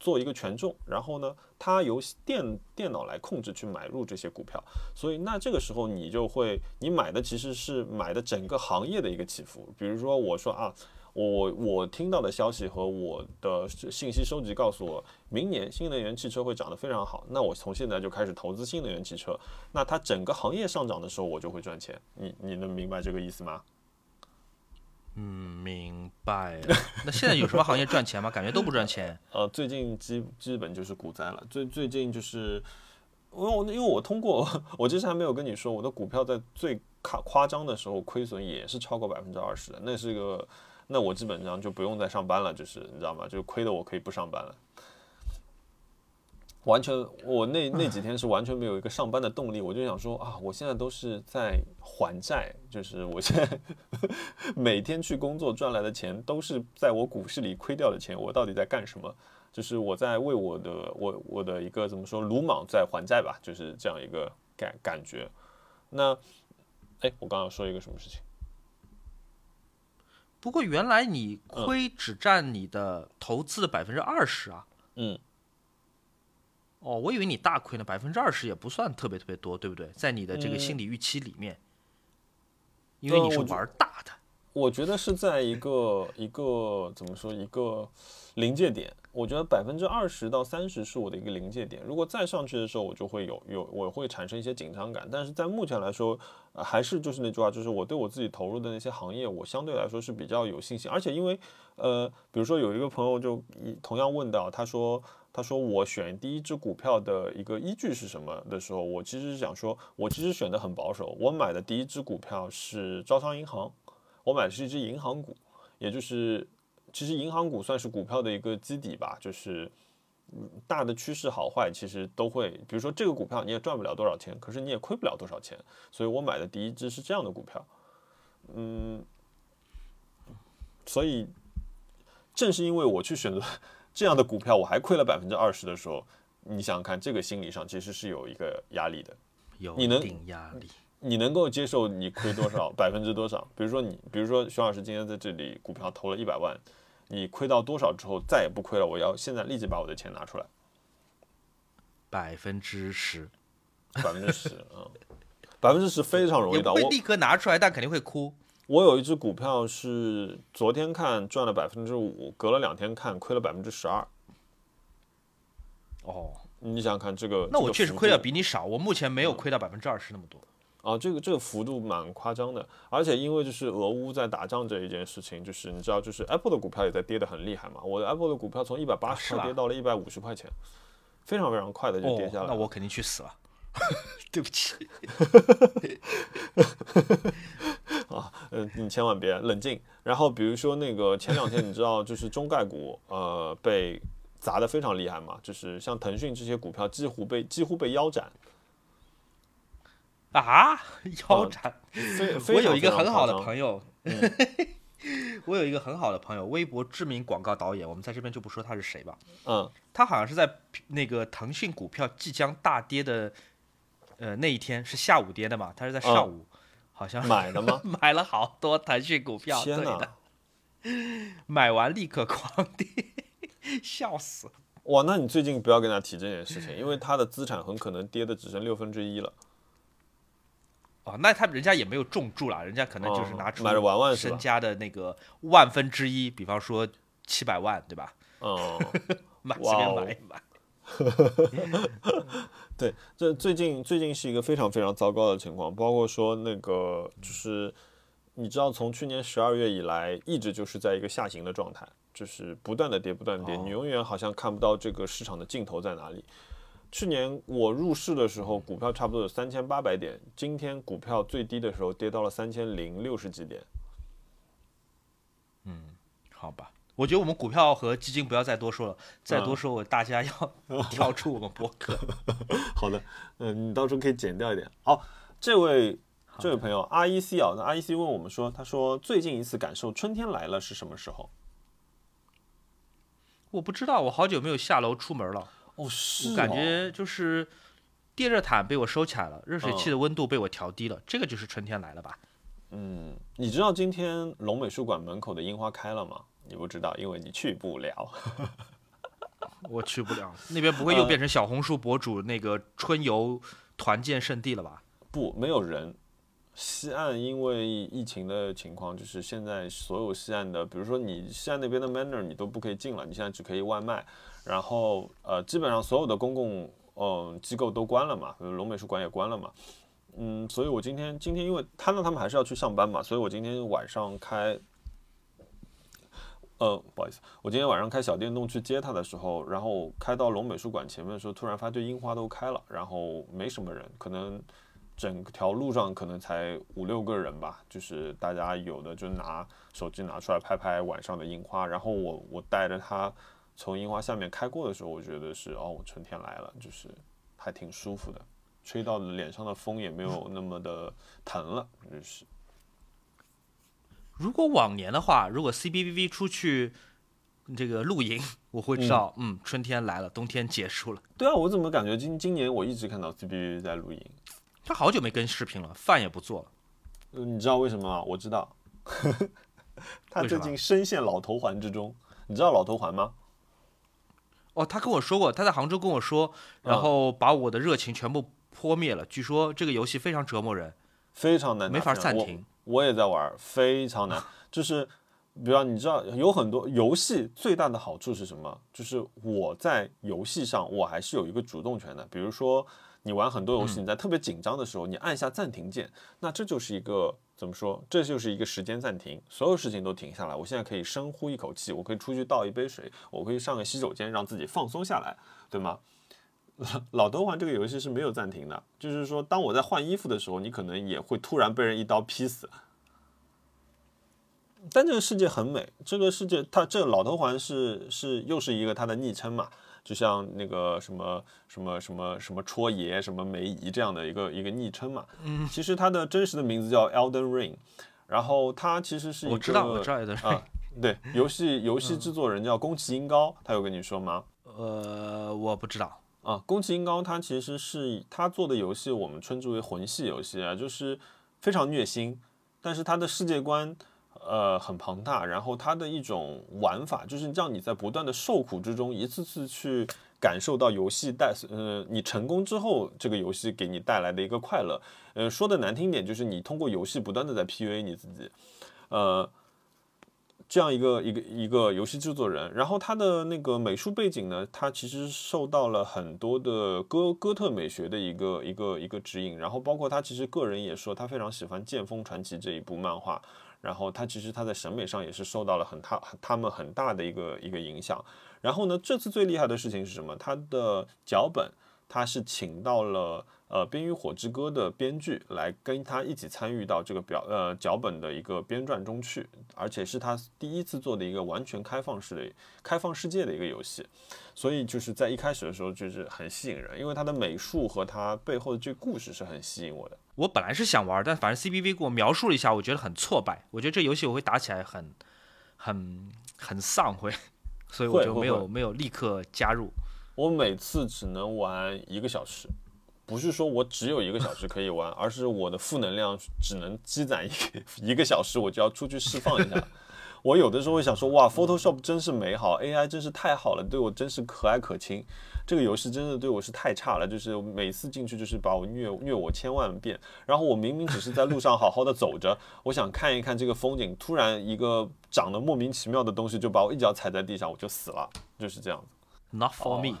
做一个权重，然后呢，它由电电脑来控制去买入这些股票，所以那这个时候你就会，你买的其实是买的整个行业的一个起伏。比如说我说啊，我我听到的消息和我的信息收集告诉我，明年新能源汽车会涨得非常好，那我从现在就开始投资新能源汽车，那它整个行业上涨的时候，我就会赚钱。你你能明白这个意思吗？嗯，明白。那现在有什么行业赚钱吗？感觉都不赚钱。[LAUGHS] 呃，最近基基本就是股灾了。最最近就是，因为我因为我通过我之前还没有跟你说，我的股票在最夸夸张的时候亏损也是超过百分之二十的，那是一个，那我基本上就不用再上班了，就是你知道吗？就亏的我可以不上班了。完全，我那那几天是完全没有一个上班的动力，我就想说啊，我现在都是在还债，就是我现在 [LAUGHS] 每天去工作赚来的钱都是在我股市里亏掉的钱，我到底在干什么？就是我在为我的我我的一个怎么说鲁莽在还债吧，就是这样一个感感觉。那，哎，我刚刚说一个什么事情？不过原来你亏只占你的投资的百分之二十啊。嗯。哦，我以为你大亏呢，百分之二十也不算特别特别多，对不对？在你的这个嗯心理预期里面，因为你是玩大的。我觉得是在一个一个怎么说一个临界点，我觉得百分之二十到三十是我的一个临界点，如果再上去的时候，我就会有有我会产生一些紧张感。但是在目前来说，还是就是那句话，就是我对我自己投入的那些行业，我相对来说是比较有信心。而且因为呃，比如说有一个朋友就同样问到，他说他说我选第一只股票的一个依据是什么的时候，我其实是想说，我其实选的很保守，我买的第一只股票是招商银行，我买的是一只银行股，也就是。其实银行股算是股票的一个基底吧，就是嗯大的趋势好坏其实都会，比如说这个股票你也赚不了多少钱，可是你也亏不了多少钱，所以我买的第一只是这样的股票，嗯，所以正是因为我去选择 [LAUGHS] 这样的股票，我还亏了百分之二十的时候，你想想看，这个心理上其实是有一个压力的。有你能一定压力。你能够接受你亏多少，[LAUGHS] 百分之多少？比如说你，比如说熊老师今天在这里股票投了一百万，你亏到多少之后再也不亏了？我要现在立即把我的钱拿出来，百分之十，百分之十，啊，百分之十非常容易的。我立刻拿出来，但肯定会哭。我有一只股票是昨天看赚了百分之五，隔了两天看亏了百分之十二。哦，你想想看这个，那我确实亏的比你少，我目前没有亏到百分之二十那么多。啊，这个这个幅度蛮夸张的，而且因为就是俄乌在打仗这一件事情，就是你知道，就是 Apple 的股票也在跌得很厉害嘛。我的 Apple 的股票从一百八十块跌到了一百五十块钱，非常非常快的就跌下来了。哦那我肯定去死了。[LAUGHS] 对不起，[LAUGHS] 啊，嗯，你千万别冷静。然后比如说那个前两天你知道，就是中概股呃被砸得非常厉害嘛，就是像腾讯这些股票几乎被几乎被腰斩，啊，[LAUGHS] 腰斩！[LAUGHS] 我有一个很好的朋友，[LAUGHS] 我有一个很好的朋友，微博知名广告导演，我们在这边就不说他是谁吧。嗯他好像是在那个腾讯股票即将大跌的，呃那一天是下午跌的嘛，他是在上午，好像买的吗？买了好多腾讯股票，对的，！买完立刻狂跌，笑死。哇，那你最近不要跟他提这件事情，因为他的资产很可能跌的只剩六分之一了。哦，那他人家也没有重注啦，人家可能就是哦拿出买着玩玩身家的那个万分之一，比方说七百万，对吧？[LAUGHS] 哦，买随便买一买。对，这最近最近是一个非常非常糟糕的情况，包括说那个就是，你知道从去年十二月以来，一直就是在一个下行的状态，就是不断的跌，不断地跌，你永远好像看不到这个市场的尽头在哪里。去年我入市的时候，股票差不多有三千八百点，今天股票最低的时候跌到了三千零六十几点。嗯好吧，我觉得我们股票和基金不要再多说了，再嗯多说我大家要跳出我们博客。[LAUGHS] 好的，嗯，你到时候可以剪掉一点。好，这位这位朋友 R E C 啊，那 R E C 问我们说，他说最近一次感受春天来了是什么时候？我不知道，我好久没有下楼出门了，哦，是我感觉就是电热毯被我收起来了，热水器嗯的温度被我调低了，这个就是春天来了吧？嗯，你知道今天龙美术馆门口的樱花开了吗？你不知道，因为你去不了。[LAUGHS] 我去不了，那边不会呃又变成小红书博主那个春游团建圣地了吧？不，没有人。西岸因为疫情的情况，就是现在所有西岸的，比如说你西岸那边的 Manner，你都不可以进了，你现在只可以外卖。然后呃，基本上所有的公共嗯、呃机构都关了嘛，比如龙美术馆也关了嘛。嗯，所以我今天今天因为他呢他们还是要去上班嘛，所以我今天晚上开。呃，不好意思，我今天晚上开小电动去接他的时候，然后开到龙美术馆前面的时候，突然发现樱花都开了，然后没什么人，可能整条路上可能才五六个人吧，就是大家有的就拿手机拿出来拍拍晚上的樱花，然后我我带着他从樱花下面开过的时候，我觉得是哦，春天来了，就是还挺舒服的，吹到脸上的风也没有那么的疼了，就是如果往年的话，如果 CBVV 出去这个露营，我会知道，嗯春天来了，冬天结束了。对啊，我怎么感觉今今年我一直看到 CBV 在露营？他好久没更视频了，饭也不做了。呃你知道为什么吗？我知道，[LAUGHS] 他最近深陷老头环之中。你知道老头环吗？哦，他跟我说过，他在杭州跟我说，然嗯后把我的热情全部泼灭了。据说这个游戏非常折磨人，非常难，没法暂停。我也在玩，非常难。[LAUGHS] 就是比方你知道有很多游戏最大的好处是什么？就是我在游戏上我还是有一个主动权的。比如说你玩很多游戏，你在特别紧张的时候，你按下暂停键，那这就是一个怎么说？这就是一个时间暂停，所有事情都停下来。我现在可以深呼一口气，我可以出去倒一杯水，我可以上个洗手间，让自己放松下来，对吗？[LAUGHS] 老头环这个游戏是没有暂停的，就是说当我在换衣服的时候，你可能也会突然被人一刀劈死。但这个世界很美，这个世界它这个老头环是是又是一个它的昵称嘛，就像那个什么什么什么什么戳爷、什么梅姨这样的一个一个昵称嘛。嗯，其实它的真实的名字叫 Elden Ring，然后它其实是一个我知道我知道 Elden Ring，对，游戏游戏制作人叫宫崎英高，他有跟你说吗？呃，我不知道啊。宫崎英高他其实是他做的游戏，我们称之为魂系游戏啊，就是非常虐心，但是他的世界观。呃，很庞大，然后它的一种玩法就是让你在不断的受苦之中，一次次去感受到游戏带，呃，你成功之后，这个游戏给你带来的一个快乐。呃，说的难听点，就是你通过游戏不断的在 PUA 你自己，呃，这样一个一个一个游戏制作人，然后他的那个美术背景呢，他其实受到了很多的哥哥特美学的一个一个一个指引，然后包括他其实个人也说，他非常喜欢《剑锋传奇》这一部漫画。然后他其实他在审美上也是受到了很大他们很大的一个一个影响。然后呢，这次最厉害的事情是什么？他的脚本他是请到了呃《冰与火之歌》的编剧来跟他一起参与到这个表呃脚本的一个编撰中去，而且是他第一次做的一个完全开放式的开放世界的一个游戏。所以就是在一开始的时候就是很吸引人，因为他的美术和他背后的这个故事是很吸引我的。我本来是想玩，但反正 CBV 给我描述了一下，我觉得很挫败。我觉得这游戏我会打起来很很很丧会，所以我就没有没有立刻加入。我每次只能玩一个小时，不是说我只有一个小时可以玩，而是我的负能量只能积攒一 [LAUGHS] 一个小时，我就要出去释放一下。我有的时候会想说，哇，Photoshop 真是美好，AI 真是太好了，对我真是可爱可亲。这个游戏真的对我是太差了，就是每次进去就是把我虐虐我千万遍。然后我明明只是在路上好好的走着，我想看一看这个风景，突然一个长得莫名其妙的东西就把我一脚踩在地上，我就死了，就是这样子。Not for me。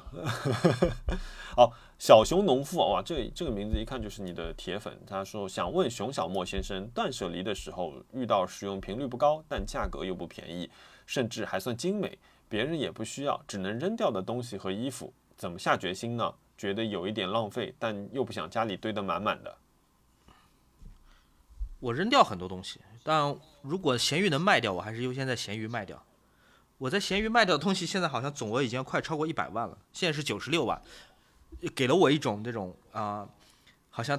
好，[LAUGHS] 小熊农夫哇，这这个名字一看就是你的铁粉。他说想问熊小莫先生，断舍离的时候遇到使用频率不高，但价格又不便宜，甚至还算精美，别人也不需要，只能扔掉的东西和衣服，怎么下决心呢？觉得有一点浪费，但又不想家里堆得满满的。我扔掉很多东西，但如果闲鱼能卖掉，我还是优先在闲鱼卖掉。我在闲鱼卖掉的东西，现在好像总额已经快超过一百万了，现在是九十六万，给了我一种这种啊，好像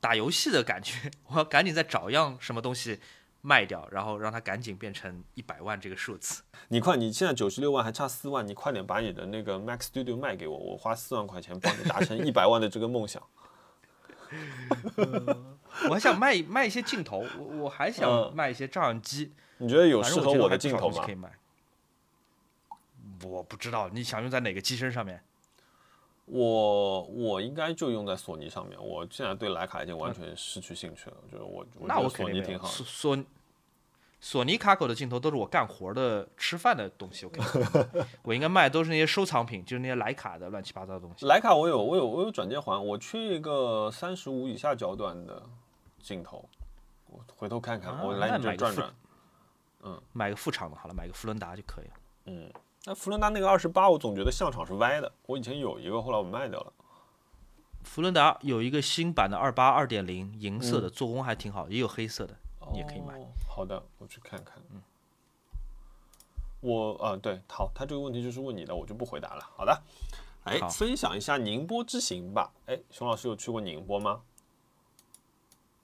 打游戏的感觉。[LAUGHS] 我要赶紧再找一样什么东西卖掉，然后让它赶紧变成一百万这个数字。你快，你现在九十六万还差四万，你快点把你的那个 Max Studio 卖给我，我花四万块钱帮你达成一百万的这个梦想。[LAUGHS] 我还想卖卖一些镜头，我我还想卖一些照相机。你觉得有适合我的镜头吗？我不知道你想用在哪个机身上面。我我应该就用在索尼上面。我现在对徕卡已经完全失去兴趣了。就是我，那我索尼挺好。索索尼卡口的镜头都是我干活的、吃饭的东西。我 [LAUGHS] 我应该卖都是那些收藏品，就是那些徕卡的乱七八糟的东西。徕卡我有，我有，我有转接环。我缺一个三十五以下焦段的镜头。我回头看看，我来你这转转。嗯，买个副厂的好了，买个福伦达就可以了。嗯。那福伦达那个二十八，我总觉得相场是歪的。我以前有一个，后来我卖掉了。福伦达有一个新版的二八二点零，银色的，做工还挺好，也有黑色的，你也可以买。好的，我去看看。嗯，我啊，对，好，他这个问题就是问你的，我就不回答了。好的，哎，分享一下宁波之行吧。哎，熊老师有去过宁波吗？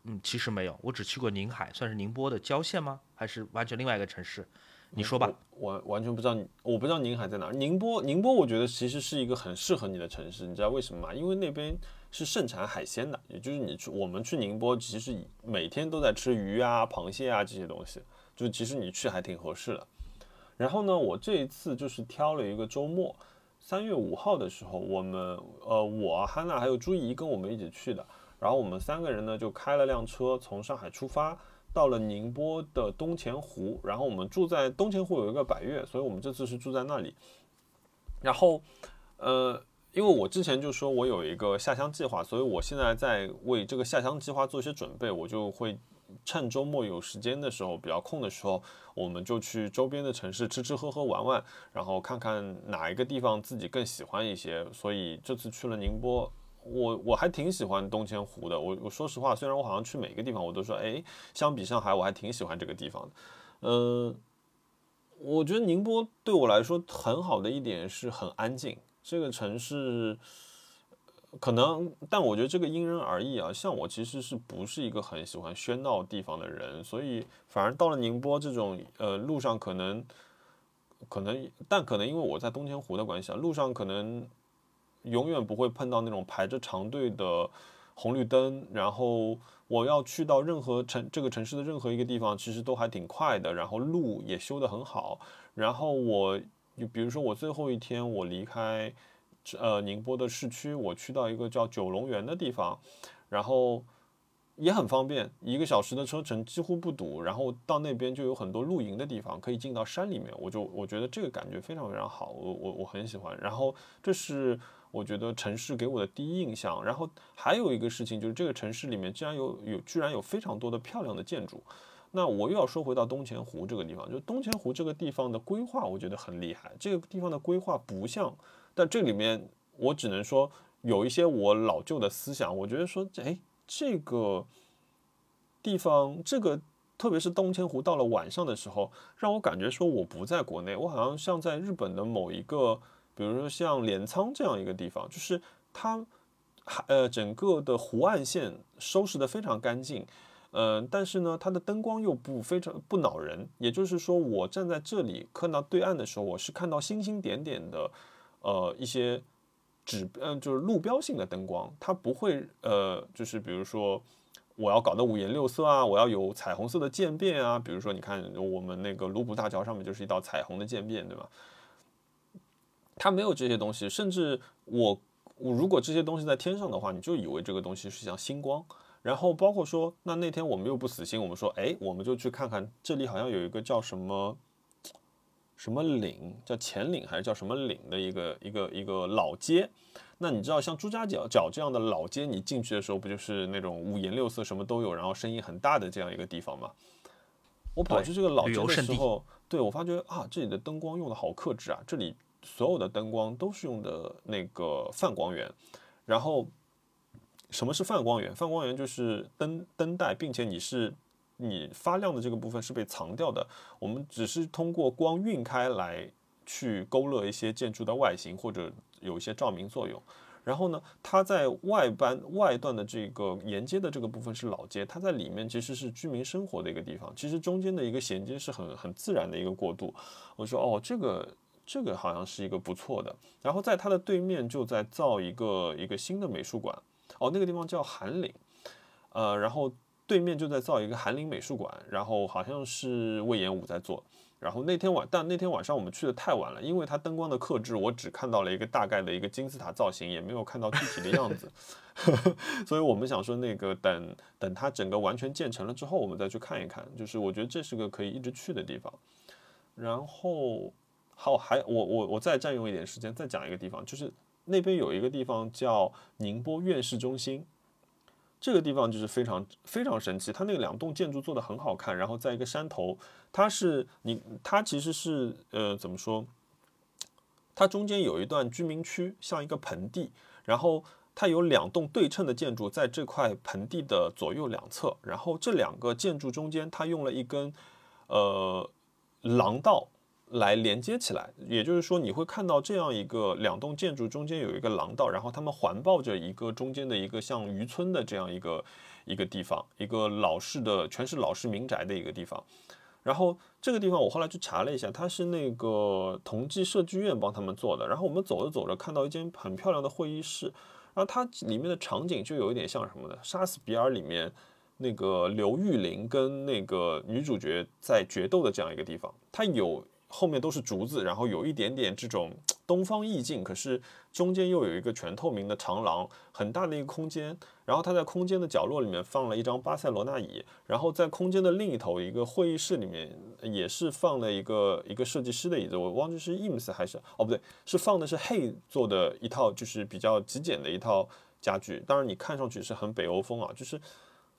嗯，其实没有，我只去过宁海，算是宁波的郊县吗？还是完全另外一个城市？你说吧，我完全不知道，我不知道宁海在哪。宁波，宁波，我觉得其实是一个很适合你的城市，你知道为什么吗？因为那边是盛产海鲜的，也就是你去，我们去宁波，其实每天都在吃鱼啊、螃蟹啊这些东西，就其实你去还挺合适的。然后呢，我这一次就是挑了一个周末，三月五号的时候，我们呃，我哈娜还有朱怡跟我们一起去的，然后我们三个人呢就开了辆车从上海出发。到了宁波的东钱湖，然后我们住在东钱湖有一个百悦，所以我们这次是住在那里。然后，呃，因为我之前就说我有一个下乡计划，所以我现在在为这个下乡计划做一些准备，我就会趁周末有时间的时候，比较空的时候，我们就去周边的城市吃吃喝喝玩玩，然后看看哪一个地方自己更喜欢一些。所以这次去了宁波。我我还挺喜欢东钱湖的。我我说实话，虽然我好像去每个地方我都说，哎，相比上海，我还挺喜欢这个地方的。嗯，我觉得宁波对我来说很好的一点是很安静。这个城市可能，但我觉得这个因人而异啊。像我其实是不是一个很喜欢喧闹地方的人，所以反而到了宁波这种呃路上可能可能，但可能因为我在东钱湖的关系啊，路上可能。永远不会碰到那种排着长队的红绿灯，然后我要去到任何城这个城市的任何一个地方，其实都还挺快的，然后路也修得很好。然后我，就比如说我最后一天我离开，呃宁波的市区，我去到一个叫九龙园的地方，然后也很方便，一个小时的车程几乎不堵。然后到那边就有很多露营的地方，可以进到山里面，我就我觉得这个感觉非常非常好，我我我很喜欢。然后这是。我觉得城市给我的第一印象，然后还有一个事情就是这个城市里面居然有有居然有非常多的漂亮的建筑，那我又要说回到东钱湖这个地方，就东钱湖这个地方的规划，我觉得很厉害。这个地方的规划不像，但这里面我只能说有一些我老旧的思想，我觉得说，哎，这个地方这个特别是东钱湖到了晚上的时候，让我感觉说我不在国内，我好像像在日本的某一个。比如说像镰仓这样一个地方，就是它，呃，整个的湖岸线收拾的非常干净，嗯，但是呢，它的灯光又不非常不恼人。也就是说，我站在这里看到对岸的时候，我是看到星星点点的，呃，一些指，嗯，就是路标性的灯光，它不会，呃，就是比如说我要搞得五颜六色啊，我要有彩虹色的渐变啊，比如说你看我们那个卢浦大桥上面就是一道彩虹的渐变，对吧？它没有这些东西，甚至我我如果这些东西在天上的话，你就以为这个东西是像星光。然后包括说，那那天我们又不死心，我们说，哎，我们就去看看这里好像有一个叫什么什么岭，叫前岭还是叫什么岭的一个一个一个老街。那你知道像朱家角角这样的老街，你进去的时候不就是那种五颜六色什么都有，然后声音很大的这样一个地方吗？我跑去这个老街的时候，对我发觉啊，这里的灯光用的好克制啊，这里。所有的灯光都是用的那个泛光源，然后什么是泛光源？泛光源就是灯灯带，并且你是你发亮的这个部分是被藏掉的，我们只是通过光晕开来去勾勒一些建筑的外形或者有一些照明作用。然后呢，它在外班外段的这个沿街的这个部分是老街，它在里面其实是居民生活的一个地方，其实中间的一个衔接是很很自然的一个过渡。我说哦，这个。这个好像是一个不错的，然后在它的对面就在造一个一个新的美术馆，哦，那个地方叫韩岭，呃，然后对面就在造一个韩岭美术馆，然后好像是魏延武在做，然后那天晚，但那天晚上我们去的太晚了，因为它灯光的克制，我只看到了一个大概的一个金字塔造型，也没有看到具体的样子，[LAUGHS] 所以我们想说那个等等它整个完全建成了之后，我们再去看一看，就是我觉得这是个可以一直去的地方，然后。好，还我我我再占用一点时间，再讲一个地方，就是那边有一个地方叫宁波院士中心，这个地方就是非常非常神奇，它那两栋建筑做的很好看，然后在一个山头，它是你它其实是呃怎么说？它中间有一段居民区，像一个盆地，然后它有两栋对称的建筑在这块盆地的左右两侧，然后这两个建筑中间，它用了一根呃廊道。来连接起来，也就是说，你会看到这样一个两栋建筑中间有一个廊道，然后它们环抱着一个中间的一个像渔村的这样一个一个地方，一个老式的全是老式民宅的一个地方。然后这个地方我后来去查了一下，它是那个同济设计院帮他们做的。然后我们走着走着看到一间很漂亮的会议室，然后它里面的场景就有一点像什么的，《杀死比尔》里面那个刘玉玲跟那个女主角在决斗的这样一个地方，它有。后面都是竹子，然后有一点点这种东方意境，可是中间又有一个全透明的长廊，很大的一个空间。然后它在空间的角落里面放了一张巴塞罗那椅，然后在空间的另一头一个会议室里面也是放了一个一个设计师的椅子，我忘记是 IMS 还是哦不对，是放的是 Hey 做的一套就是比较极简的一套家具。当然你看上去是很北欧风啊，就是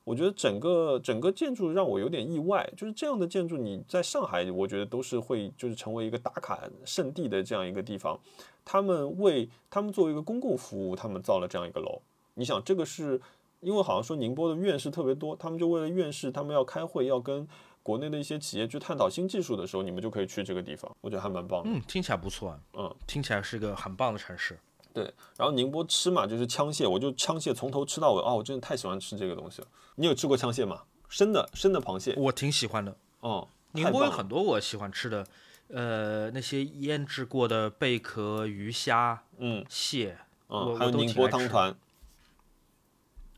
我觉得整个整个建筑让我有点意外，就是这样的建筑你在上海我觉得都是会就是成为一个打卡圣地的这样一个地方。他们为他们作为一个公共服务，他们造了这样一个楼。你想，这个是因为好像说宁波的院士特别多，他们就为了院士，他们要开会，要跟国内的一些企业去探讨新技术的时候，你们就可以去这个地方，我觉得还蛮棒的。嗯，听起来不错啊，嗯，听起来是个很棒的城市。对，然后宁波吃嘛，就是枪蟹，我就枪蟹从头吃到尾，哦，我真的太喜欢吃这个东西了。你有吃过枪蟹吗？生的生的螃蟹，我挺喜欢的。哦，宁波有很多我喜欢吃的，呃，那些腌制过的贝壳、鱼虾、嗯蟹，嗯，还有宁波汤团，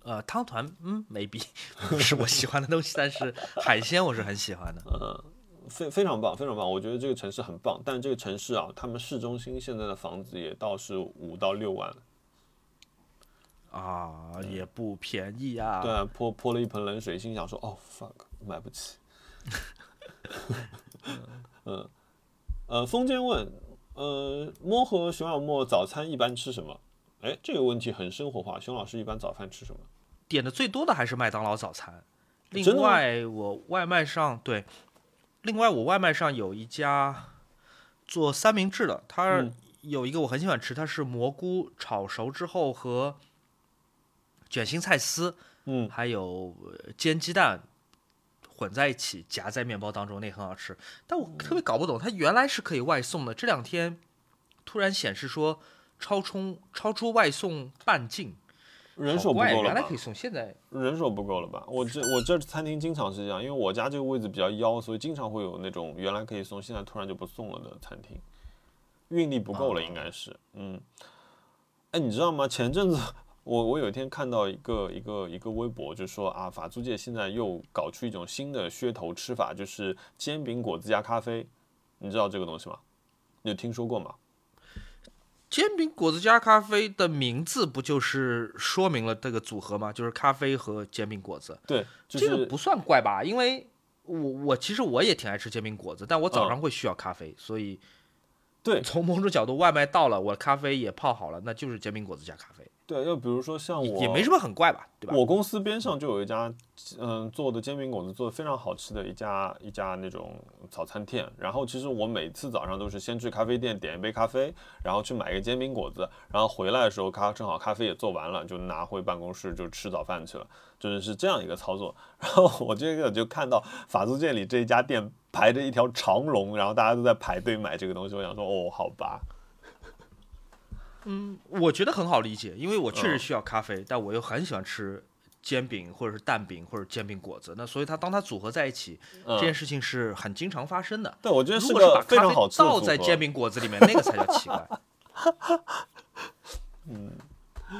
呃，汤团，嗯，maybe [LAUGHS] 不是我喜欢的东西，但是海鲜我是很喜欢的。非非常棒，非常棒。我觉得这个城市很棒，但这个城市啊，他们市中心现在的房子也倒是五到六万。啊，也不便宜啊。对啊，泼泼了一盆冷水，心想说：“哦，fuck，买不起。”嗯，呃，风间问，呃，摸和熊小莫早餐一般吃什么？哎，这个问题很生活化。熊老师一般早饭吃什么？点的最多的还是麦当劳早餐。另外，我外卖上对，另外我外卖上有一家做三明治的，它嗯。有一个我很喜欢吃，它是蘑菇炒熟之后和卷心菜丝，嗯，还有呃煎鸡蛋混在一起夹在面包当中，那很好吃。但我特别搞不懂，它原来是可以外送的，这两天突然显示说超充超出外送半径，人手不够了吧原来可以？送，现在人手不够了吧？我这我这餐厅经常是这样，因为我家这个位置比较妖，所以经常会有那种原来可以送，现在突然就不送了的餐厅，运力不够了，应该是。嗯，哎，你知道吗？前阵子我我有一天看到一个一个一个微博，就说啊，法租界现在又搞出一种新的噱头吃法，就是煎饼果子加咖啡。你知道这个东西吗？你有听说过吗？煎饼果子加咖啡的名字不就是说明了这个组合吗？就是咖啡和煎饼果子，对，就是这个不算怪吧？因为我我其实我也挺爱吃煎饼果子，但我早嗯上会需要咖啡，所以对从某种角度，外卖到了，我咖啡也泡好了，那就是煎饼果子加咖啡，对，要比如说像我也没什么很怪吧？对吧？我公司边上就有一家，嗯，做的煎饼果子做的非常好吃的一家一家那种早餐店。然后其实我每次早上都是先去咖啡店点一杯咖啡，然后去买一个煎饼果子，然后回来的时候咖正好咖啡也做完了，就拿回办公室就吃早饭去了，就是是这样一个操作。然后我这个就看到法租界里这一家店排着一条长龙，然后大家都在排队买这个东西，我想说哦，好吧，我觉得很好理解，因为我确实嗯需要咖啡，但我又很喜欢吃煎饼或者是蛋饼或者煎饼果子，那所以它当它组合在一起，嗯这件事情是很经常发生的。对，我觉得是如果是把个非常咖啡好吃的倒在煎饼果子里面，那个才叫奇怪。[LAUGHS] 嗯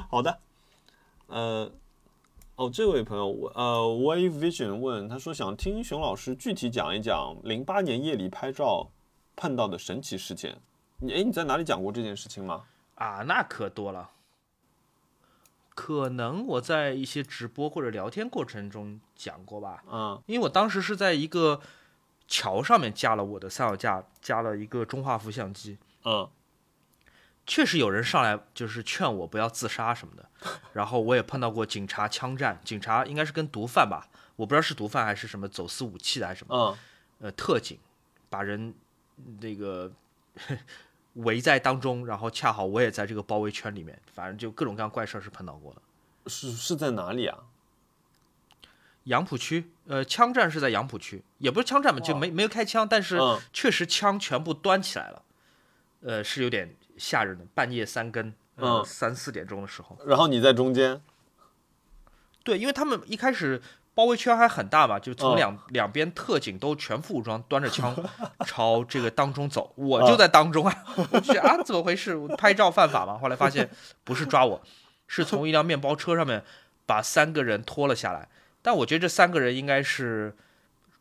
好的，呃，哦，这位朋友，我呃，Wave Vision 问，他说想听熊老师具体讲一讲零八年夜里拍照碰到的神奇事件。你哎，你在哪里讲过这件事情吗？啊，那可多了。可能我在一些直播或者聊天过程中讲过吧，嗯因为我当时是在一个桥上面架了我的三脚架，加了一个中画幅相机。嗯确实有人上来就是劝我不要自杀什么的，然后我也碰到过警察枪战，警察应该是跟毒贩吧，我不知道是毒贩还是什么走私武器的还是什么，嗯呃，特警把人那个围在当中，然后恰好我也在这个包围圈里面，反正就各种各样怪事儿是碰到过的。是是在哪里啊？杨浦区，呃，枪战是在杨浦区，也不是枪战嘛，就没没有开枪，但是嗯确实枪全部端起来了，呃，是有点吓人的。半夜三更，呃，嗯三四点钟的时候，然后你在中间，对，因为他们一开始包围圈还很大嘛，就从嗯两、两边特警都全副武装，端着枪 [LAUGHS] 朝这个当中走，我就在当中啊，我去啊，怎么回事？我拍照犯法吗？后来发现不是抓我，是从一辆面包车上面把三个人拖了下来，但我觉得这三个人应该是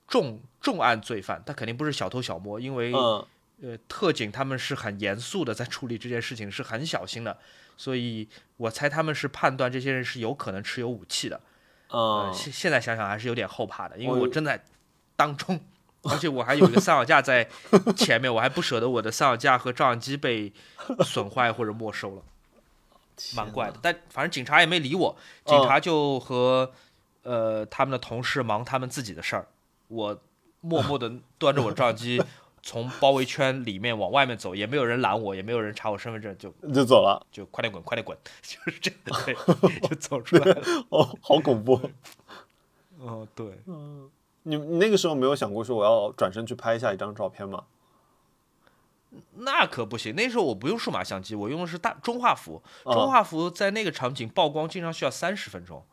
重重案罪犯，他肯定不是小偷小摸，因为嗯呃，特警他们是很严肃的在处理这件事情，是很小心的，所以我猜他们是判断这些人是有可能持有武器的。呃，嗯，现现在想想还是有点后怕的，因为我正在当中，而且我还有一个三脚架在前面，我还不舍得我的三脚架和照相机被损坏或者没收了，[LAUGHS] 蛮怪的。但反正警察也没理我，警察就和、呃他们的同事忙他们自己的事儿，我默默的端着我照相机从包围圈里面往外面走，也没有人拦我，也没有人查我身份证，就就走了。就快点滚，快点滚，[LAUGHS] 就是这样，对，就走出来了。[LAUGHS] 哦，好恐怖。[LAUGHS] 哦，对。嗯你你那个时候没有想过说我要转身去拍一下一张照片吗？那可不行，那时候我不用数码相机，我用的是大中画幅。哦中画幅在那个场景曝光经常需要三十分钟，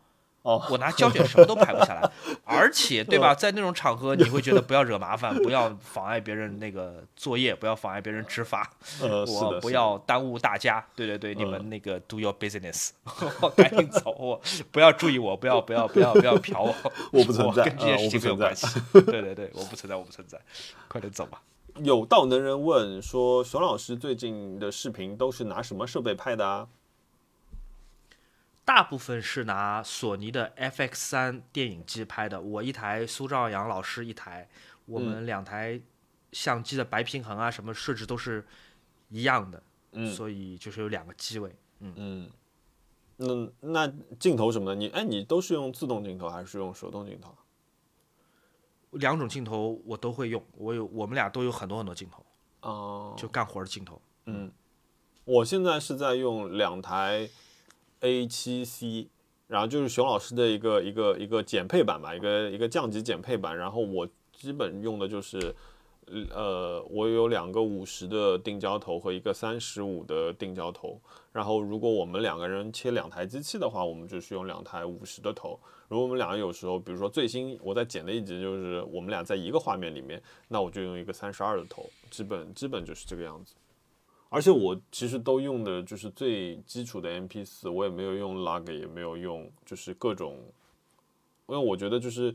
哦，我拿胶卷什么都拍不下来。[LAUGHS] 而且，对吧，在那种场合，你会觉得不要惹麻烦，不要妨碍别人那个作业，不要妨碍别人执法，呃，我不要耽误大家。对对对，你嗯们那个 do your business，[LAUGHS] 我赶紧走，我不要注意我，不要不要不要不要瞟我，[LAUGHS] 我不存在跟这件呃事情没有关系。对对对，我不存在，我不存在，快点走吧。有道能人问说，熊老师最近的视频都是拿什么设备拍的啊？大部分是拿索尼的 FX 三电影机拍的，我一台，苏兆阳老师一台，我们两台相机的白平衡啊什么设置都是一样的，嗯所以就是有两个机位。嗯，那那镜头什么的，你哎，你都是用自动镜头还是用手动镜头？两种镜头我都会用，我有我们俩都有很多很多镜头，哦、就干活的镜头。嗯，我现在是在用两台 A 7 C，然后就是熊老师的一个一个一个减配版吧，一个一个降级减配版。然后我基本用的就是，呃，我有两个五十的定焦头和一个三十五的定焦头。然后如果我们两个人切两台机器的话，我们就是用两台五十的头。如果我们两个有时候，比如说最新我在剪的一集就是我们俩在一个画面里面，那我就用一个三十二的头，基本基本就是这个样子。而且我其实都用的就是最基础的 MP 四，我也没有用 Log，也没有用就是各种，因为我觉得就是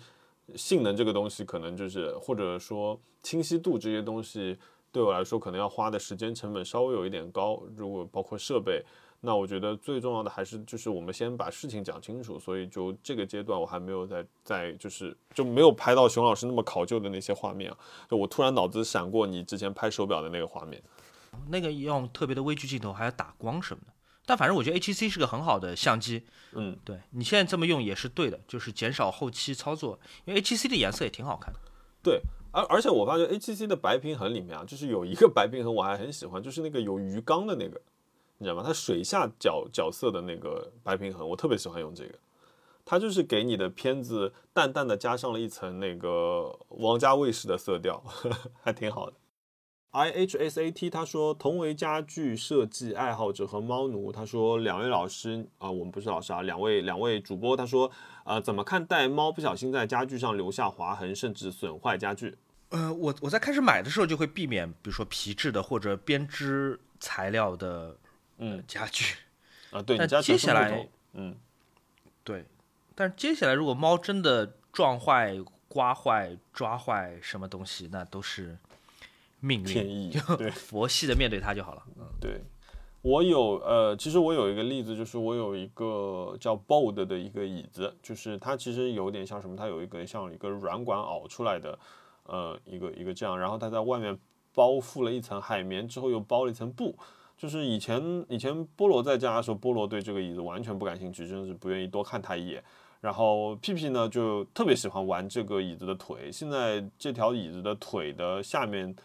性能这个东西，可能就是或者说清晰度这些东西，对我来说可能要花的时间成本稍微有一点高。如果包括设备，那我觉得最重要的还是就是我们先把事情讲清楚。所以就这个阶段，我还没有在在就是就没有拍到熊老师那么考究的那些画面啊。就我突然脑子闪过你之前拍手表的那个画面。那个用特别的微距镜头，还要打光什么的。但反正我觉得 HC 是个很好的相机，嗯，对你现在这么用也是对的，就是减少后期操作，因为 HC 的颜色也挺好看的。对，而而且我发觉 HTC 的白平衡里面啊，就是有一个白平衡我还很喜欢，就是那个有鱼缸的那个，你知道吗？它水下角角色的那个白平衡，我特别喜欢用这个。它就是给你的片子淡淡的加上了一层那个王家卫式的色调，[LAUGHS] 还挺好的。I H S A T 他说，同为家具设计爱好者和猫奴，他说两位老师啊、我们不是老师啊，两位两位主播，他说呃，怎么看待猫不小心在家具上留下划痕，甚至损坏家具？呃，我我在开始买的时候就会避免，比如说皮质的或者编织材料的嗯家具。啊，对，你但家接下来嗯，对，但是接下来如果猫真的撞坏、刮坏、抓坏什么东西，那都是命天运，意，对 [LAUGHS] 佛系的面对它就好了。嗯，对。我有呃，其实我有一个例子，就是我有一个叫 Bold 的一个椅子，就是它其实有点像什么，它有一个像一个软管熬出来的，呃，一个一个这样，然后它在外面包覆了一层海绵之后，又包了一层布。就是以前以前菠萝在家的时候，菠萝对这个椅子完全不感兴趣，真的是不愿意多看它一眼。然后屁屁呢就特别喜欢玩这个椅子的腿，现在这条椅子的腿的下面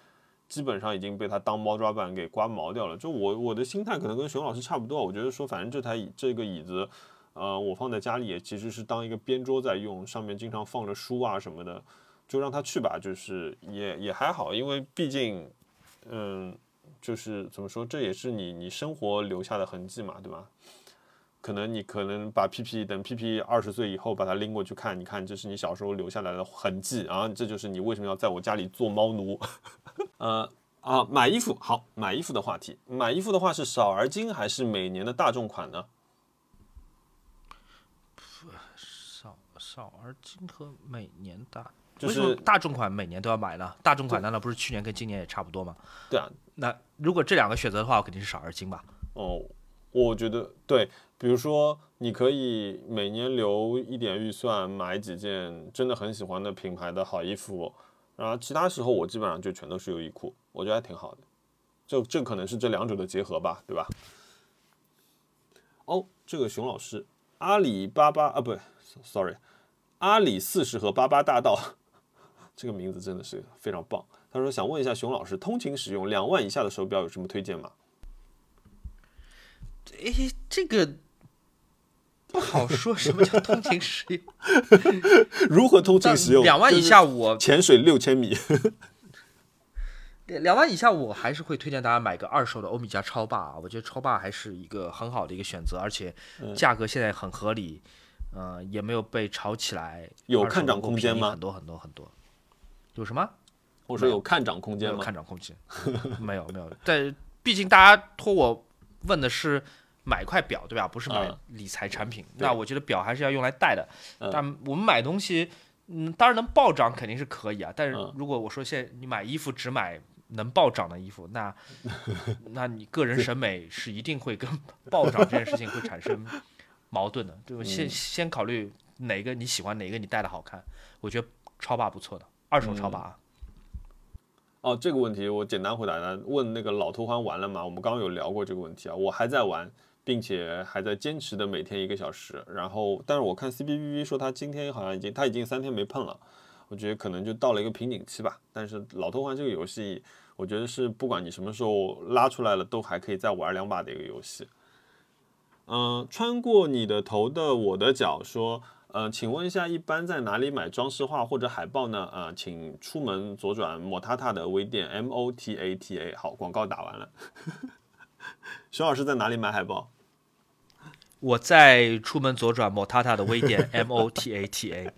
基本上已经被他当猫抓板给刮毛掉了。就我我的心态可能跟熊老师差不多，我觉得说反正这台椅这个椅子，呃，我放在家里也其实是当一个边桌在用，上面经常放着书啊什么的，就让它去吧，就是也也还好，因为毕竟，嗯，就是怎么说，这也是你你生活留下的痕迹嘛，对吧？可能你可能把 P P 等 P P 二十岁以后把它拎过去看，你看这是你小时候留下来的痕迹啊，这就是你为什么要在我家里做猫奴。[LAUGHS] 呃啊，买衣服好，买衣服的话题，买衣服的话是少而精还是每年的大众款呢？少少而精和每年大，就为什么是大众款每年都要买呢？大众款难道不是去年跟今年也差不多吗？对啊，那如果这两个选择的话，我肯定是少而精吧。哦，我觉得对，比如说你可以每年留一点预算买几件真的很喜欢的品牌的好衣服，然后其他时候我基本上就全都是优衣库，我觉得还挺好的。这这可能是这两者的结合吧，对吧？哦，这个熊老师，阿里巴巴啊，不，sorry，阿里四十和八八大道，[LAUGHS] 这个名字真的是非常棒。他说想问一下熊老师，通勤使用两万以下的手表有什么推荐吗？诶，这个不好说，什么叫通勤使用？如何通勤使用？两万以下我潜水六千米。[LAUGHS] 两万以下，我还是会推荐大家买个二手的欧米茄超霸啊，我觉得超霸还是一个很好的一个选择，而且嗯价格现在很合理，呃，也没有被炒起来，有看涨空间吗很多很多很多。有什么？我说有看涨空没有间吗？看涨空间，没有没有。但毕竟大家托我问的是买块表，对吧？不是买嗯理财产品。对那我觉得表还是要用来戴的。嗯但我们买东西，嗯，当然能暴涨肯定是可以啊。但是嗯如果我说现在你买衣服只买能暴涨的衣服，那 [LAUGHS] 那你个人审美是一定会跟暴涨这件事情会产生矛盾的。对吧？先嗯先考虑哪个你喜欢，哪个你戴的好看。我觉得超霸不错的，二手超霸啊。哦，这个问题我简单回答一下。问那个老头环完了吗？我们刚刚有聊过这个问题啊，我还在玩，并且还在坚持的每天一个小时。然后，但是我看 C B B B 说他今天好像已经他已经三天没碰了，我觉得可能就到了一个瓶颈期吧。但是老头环这个游戏，我觉得是不管你什么时候拉出来了，都还可以再玩两把的一个游戏。嗯、穿过你的头的我的脚说，呃，请问一下，一般在哪里买装饰画或者海报呢？呃，请出门左转莫塔塔的微店 M O T A T A。好，广告打完了。[LAUGHS] 熊老师在哪里买海报？我在出门左转 Motata 的微店 M O T A T A。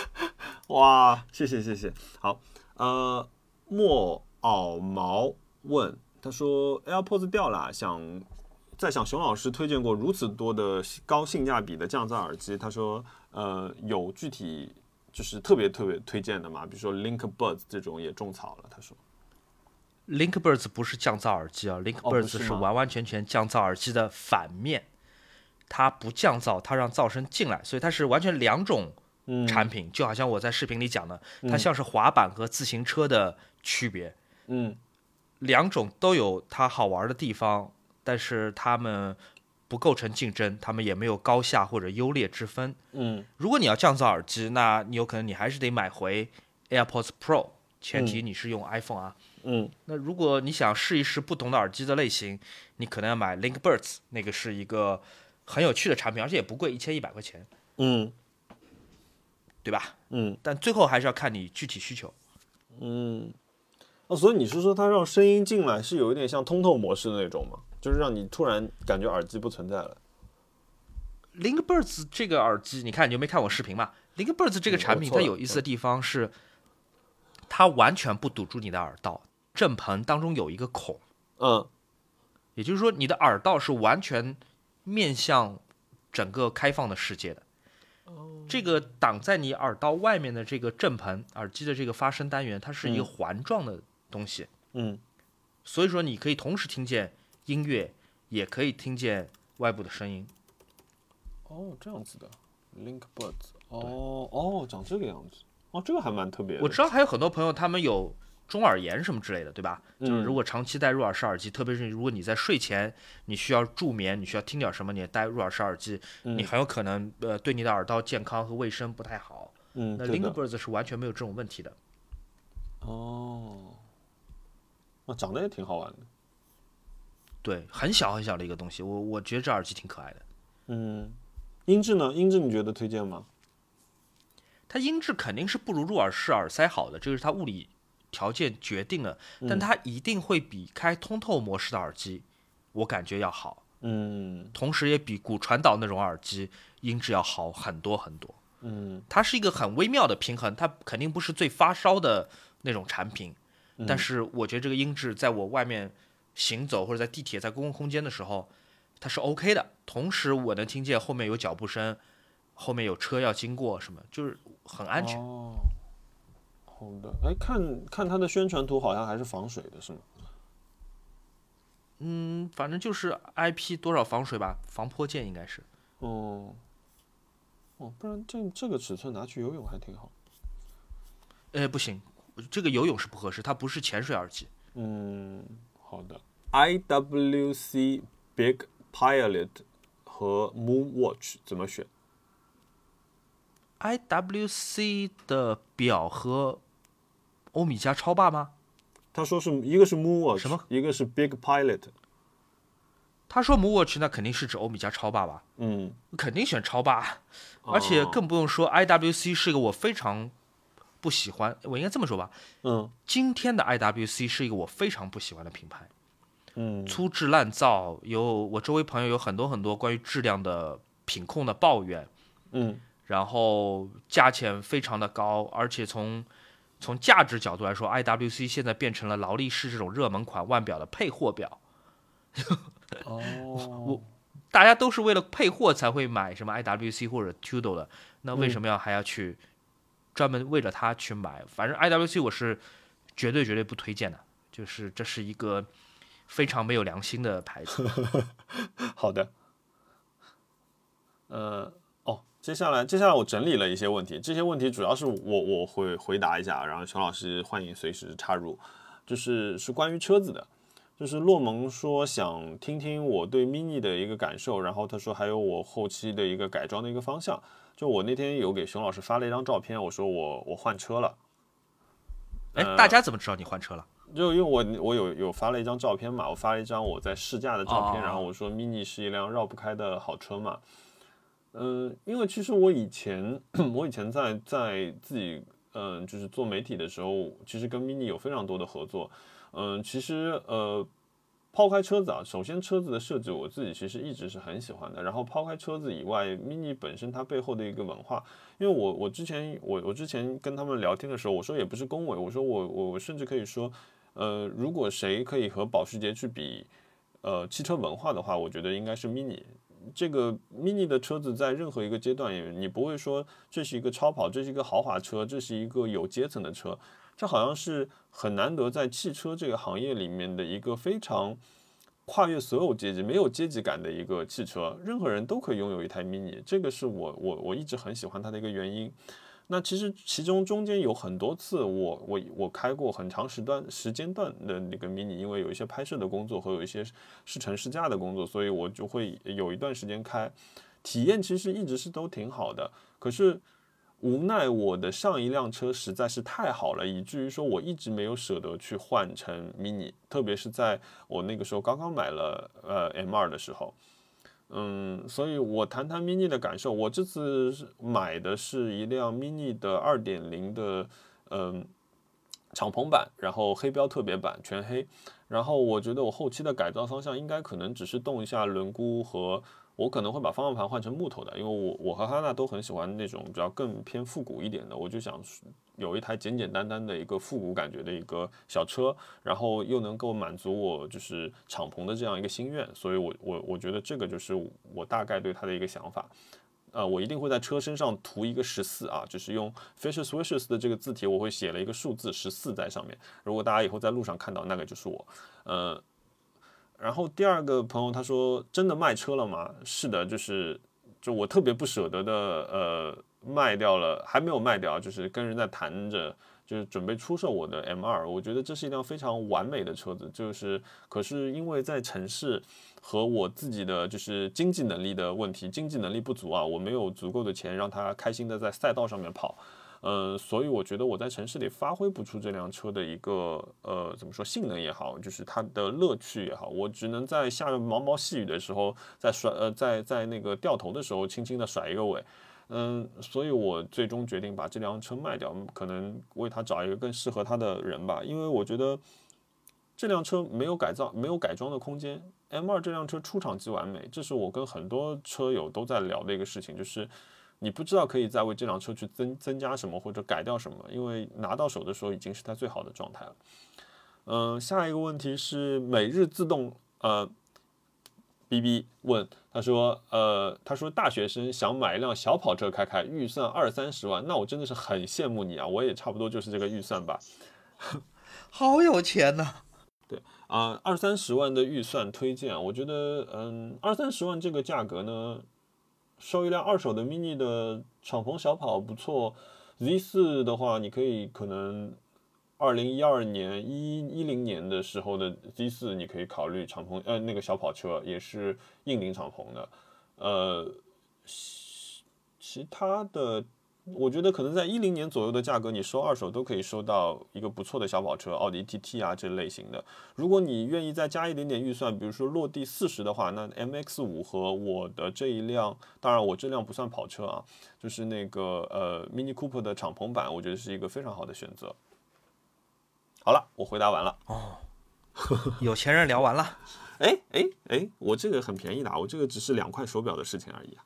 [LAUGHS] 哇，谢谢谢谢。好，呃，莫袄毛问他说 AirPods 掉了，想在想熊老师推荐过如此多的高性价比的降噪耳机，他说呃有具体就是特别特别推荐的吗？比如说 LinkBuds 这种也种草了，他说 LinkBuds 不是降噪耳机啊哦不，LinkBuds 是是完完全全降噪耳机的反面，它不降噪，它让噪声进来，所以它是完全两种嗯产品。就好像我在视频里讲的，它像是滑板和自行车的区别，嗯两种都有它好玩的地方，但是他们不构成竞争，他们也没有高下或者优劣之分。嗯如果你要降噪耳机，那你有可能你还是得买回 AirPods Pro，前提你是用 iPhone 啊。嗯那如果你想试一试不同的耳机的类型，你可能要买 LinkBuds，那个是一个很有趣的产品，而且也不贵，一千一百块钱，嗯对吧？嗯但最后还是要看你具体需求。嗯。哦，所以你是说它让声音进来是有一点像通透模式的那种吗？就是让你突然感觉耳机不存在了。LinkBuds 这个耳机，你看你有没有看我视频嘛？LinkBuds 这个嗯产品它有意思的地方是，它完全不堵住你的耳道，正盆当中有一个孔，嗯也就是说你的耳道是完全面向整个开放的世界的。这个挡在你耳道外面的这个振盆耳机的这个发声单元，它是一个嗯环状的东西，嗯所以说你可以同时听见音乐，也可以听见外部的声音。哦，这样子的，LinkBuds，哦哦，长这个样子，哦，这个还蛮特别的。我知道还有很多朋友他们有中耳炎什么之类的，对吧？就是嗯如果长期戴入耳式耳机，特别是如果你在睡前你需要助眠，你需要听点什么，你也戴入耳式耳机，嗯你很有可能呃对你的耳道健康和卫生不太好。嗯，那 LinkBuds 是完全没有这种问题的。哦，那长得也挺好玩的。对，很小很小的一个东西，我我觉得这耳机挺可爱的。嗯，音质呢？音质你觉得推荐吗？它音质肯定是不如入耳式耳塞好的，这个是它物理条件决定的，但它一定会比开通透模式的耳机，我感觉要好，嗯同时也比骨传导那种耳机音质要好很多很多。嗯它是一个很微妙的平衡，它肯定不是最发烧的那种产品，但是我觉得这个音质在我外面行走或者在地铁、在公共空间的时候，它是 OK 的。同时我能听见后面有脚步声，后面有车要经过，什么就是很安全。哦，好的，哎，看看它的宣传图，好像还是防水的，是吗？嗯，反正就是 IP 多少防水吧，防泼溅应该是。哦，哦，不然这这个尺寸拿去游泳还挺好。哎，不行，这个游泳是不合适，它不是潜水耳机。嗯，好的。IWC Big Pilot 和 Moon Watch 怎么选？IWC 的表和欧米茄超霸吗？他说是一个是 Moon Watch，什么？一个是 Big Pilot。他说 Moon Watch 那肯定是指欧米茄超霸吧？嗯，肯定选超霸，而且哦更不用说 IWC 是一个我非常不喜欢，我应该这么说吧，嗯今天的 IWC 是一个我非常不喜欢的品牌，嗯。粗制滥造，有我周围朋友有很多很多关于质量的品控的抱怨，嗯。然后价钱非常的高，而且从从价值角度来说，IWC 现在变成了劳力士这种热门款腕表的配货表，哦。我，大家都是为了配货才会买什么 IWC 或者 Tudor 的，那为嗯。什么要还要去专门为了它去买？反正 IWC 我是绝对绝对不推荐的，就是这是一个非常没有良心的牌子。[LAUGHS] 好的。呃，哦，接下来接下来我整理了一些问题，这些问题主要是我我会回答一下，然后熊老师欢迎随时插入，就是是关于车子的。就是洛蒙说想听听我对 mini 的一个感受，然后他说还有我后期的一个改装的一个方向。就我那天有给熊老师发了一张照片，我说我我换车了，哎，呃大家怎么知道你换车了？就因为我我有有发了一张照片嘛，我发了一张我在试驾的照片，哦然后我说 mini 是一辆绕不开的好车嘛。嗯、因为其实我以前 [CLEARS THROAT] 我以前在在自己嗯、就是做媒体的时候，其实跟 mini 有非常多的合作。嗯、其实呃抛开车子啊，首先车子的设计我自己其实一直是很喜欢的。然后抛开车子以外，mini 本身它背后的一个文化，因为我我之前我我之前跟他们聊天的时候，我说也不是恭维，我说我我我甚至可以说，呃，如果谁可以和保时捷去比，呃，汽车文化的话，我觉得应该是 mini。这个 mini 的车子在任何一个阶段也，你不会说这是一个超跑，这是一个豪华车，这是一个有阶层的车，这好像是很难得在汽车这个行业里面的一个非常跨越所有阶级、没有阶级感的一个汽车，任何人都可以拥有一台 mini，这个是我我我一直很喜欢它的一个原因。那其实其中中间有很多次我，我我开过很长时段时间段的那个 mini，因为有一些拍摄的工作和有一些试乘试驾的工作，所以我就会有一段时间开，体验其实一直是都挺好的。可是无奈我的上一辆车实在是太好了，以至于说我一直没有舍得去换成 mini，特别是在我那个时候刚刚买了呃 M 2的时候。嗯，所以我谈谈 mini 的感受。我这次买的是一辆 mini 的二点零的，嗯，敞篷版，然后黑标特别版，全黑。然后我觉得我后期的改造方向应该可能只是动一下轮毂和，我可能会把方向盘换成木头的，因为我我和哈娜都很喜欢那种比较更偏复古一点的，我就想有一台简简单单的一个复古感觉的一个小车，然后又能够满足我就是敞篷的这样一个心愿，所以我我我觉得这个就是我大概对它的一个想法。呃，我一定会在车身上涂一个十四啊，就是用 Fisher Swishes 的这个字体，我会写了一个数字十四在上面。如果大家以后在路上看到，那个就是我。呃，然后第二个朋友他说，真的卖车了吗？是的，就是就我特别不舍得的，呃，卖掉了，还没有卖掉，就是跟人在谈着。就是准备出售我的 M 2我觉得这是一辆非常完美的车子，就是可是因为在城市和我自己的就是经济能力的问题，经济能力不足啊，我没有足够的钱让他开心的在赛道上面跑，呃，所以我觉得我在城市里发挥不出这辆车的一个呃怎么说性能也好，就是它的乐趣也好，我只能在下着毛毛细雨的时候，在甩呃在在那个掉头的时候轻轻的甩一个尾。嗯，所以我最终决定把这辆车卖掉，可能为他找一个更适合他的人吧。因为我觉得这辆车没有改造、没有改装的空间。M 2这辆车出厂即完美，这是我跟很多车友都在聊的一个事情，就是你不知道可以再为这辆车去增增加什么或者改掉什么，因为拿到手的时候已经是它最好的状态了。嗯，下一个问题是每日自动呃。B B 问他说，呃，他说大学生想买一辆小跑车开开，预算二三十万，那我真的是很羡慕你啊，我也差不多就是这个预算吧。[LAUGHS] 好有钱呐！对啊，二三十万的预算推荐，我觉得，嗯，二三十万这个价格呢，收一辆二手的 mini 的敞篷小跑不错。Z 四的话，你可以可能二零一二年、一一零年的时候的 Z 四，你可以考虑敞篷，呃，那个小跑车也是硬顶敞篷的。呃，其其他的。我觉得可能在一零年左右的价格，你收二手都可以收到一个不错的小跑车，奥迪 TT 啊这类型的。如果你愿意再加一点点预算，比如说落地四十的话，那 MX 五和我的这一辆，当然我这辆不算跑车啊，就是那个呃 Mini Cooper 的敞篷版，我觉得是一个非常好的选择。好了，我回答完了。哦，有钱人聊完了。[LAUGHS] 哎哎哎，我这个很便宜的，我这个只是两块手表的事情而已啊。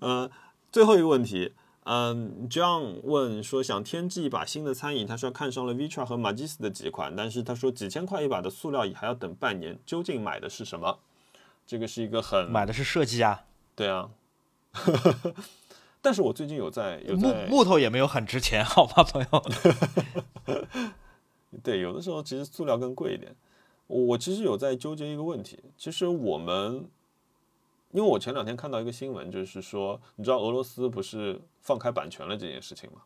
呃，最后一个问题，嗯，John 问说想添置一把新的餐椅，他说看上了 Vitra 和 Magis 的几款，但是他说几千块一把的塑料椅还要等半年，究竟买的是什么？这个是一个很买的是设计啊，对啊，[LAUGHS] 但是我最近有在有木木头也没有很值钱，好吧，朋友？[LAUGHS] 对，有的时候其实塑料更贵一点。我其实有在纠结一个问题，其实我们。因为我前两天看到一个新闻，就是说，你知道俄罗斯不是放开版权了这件事情吗？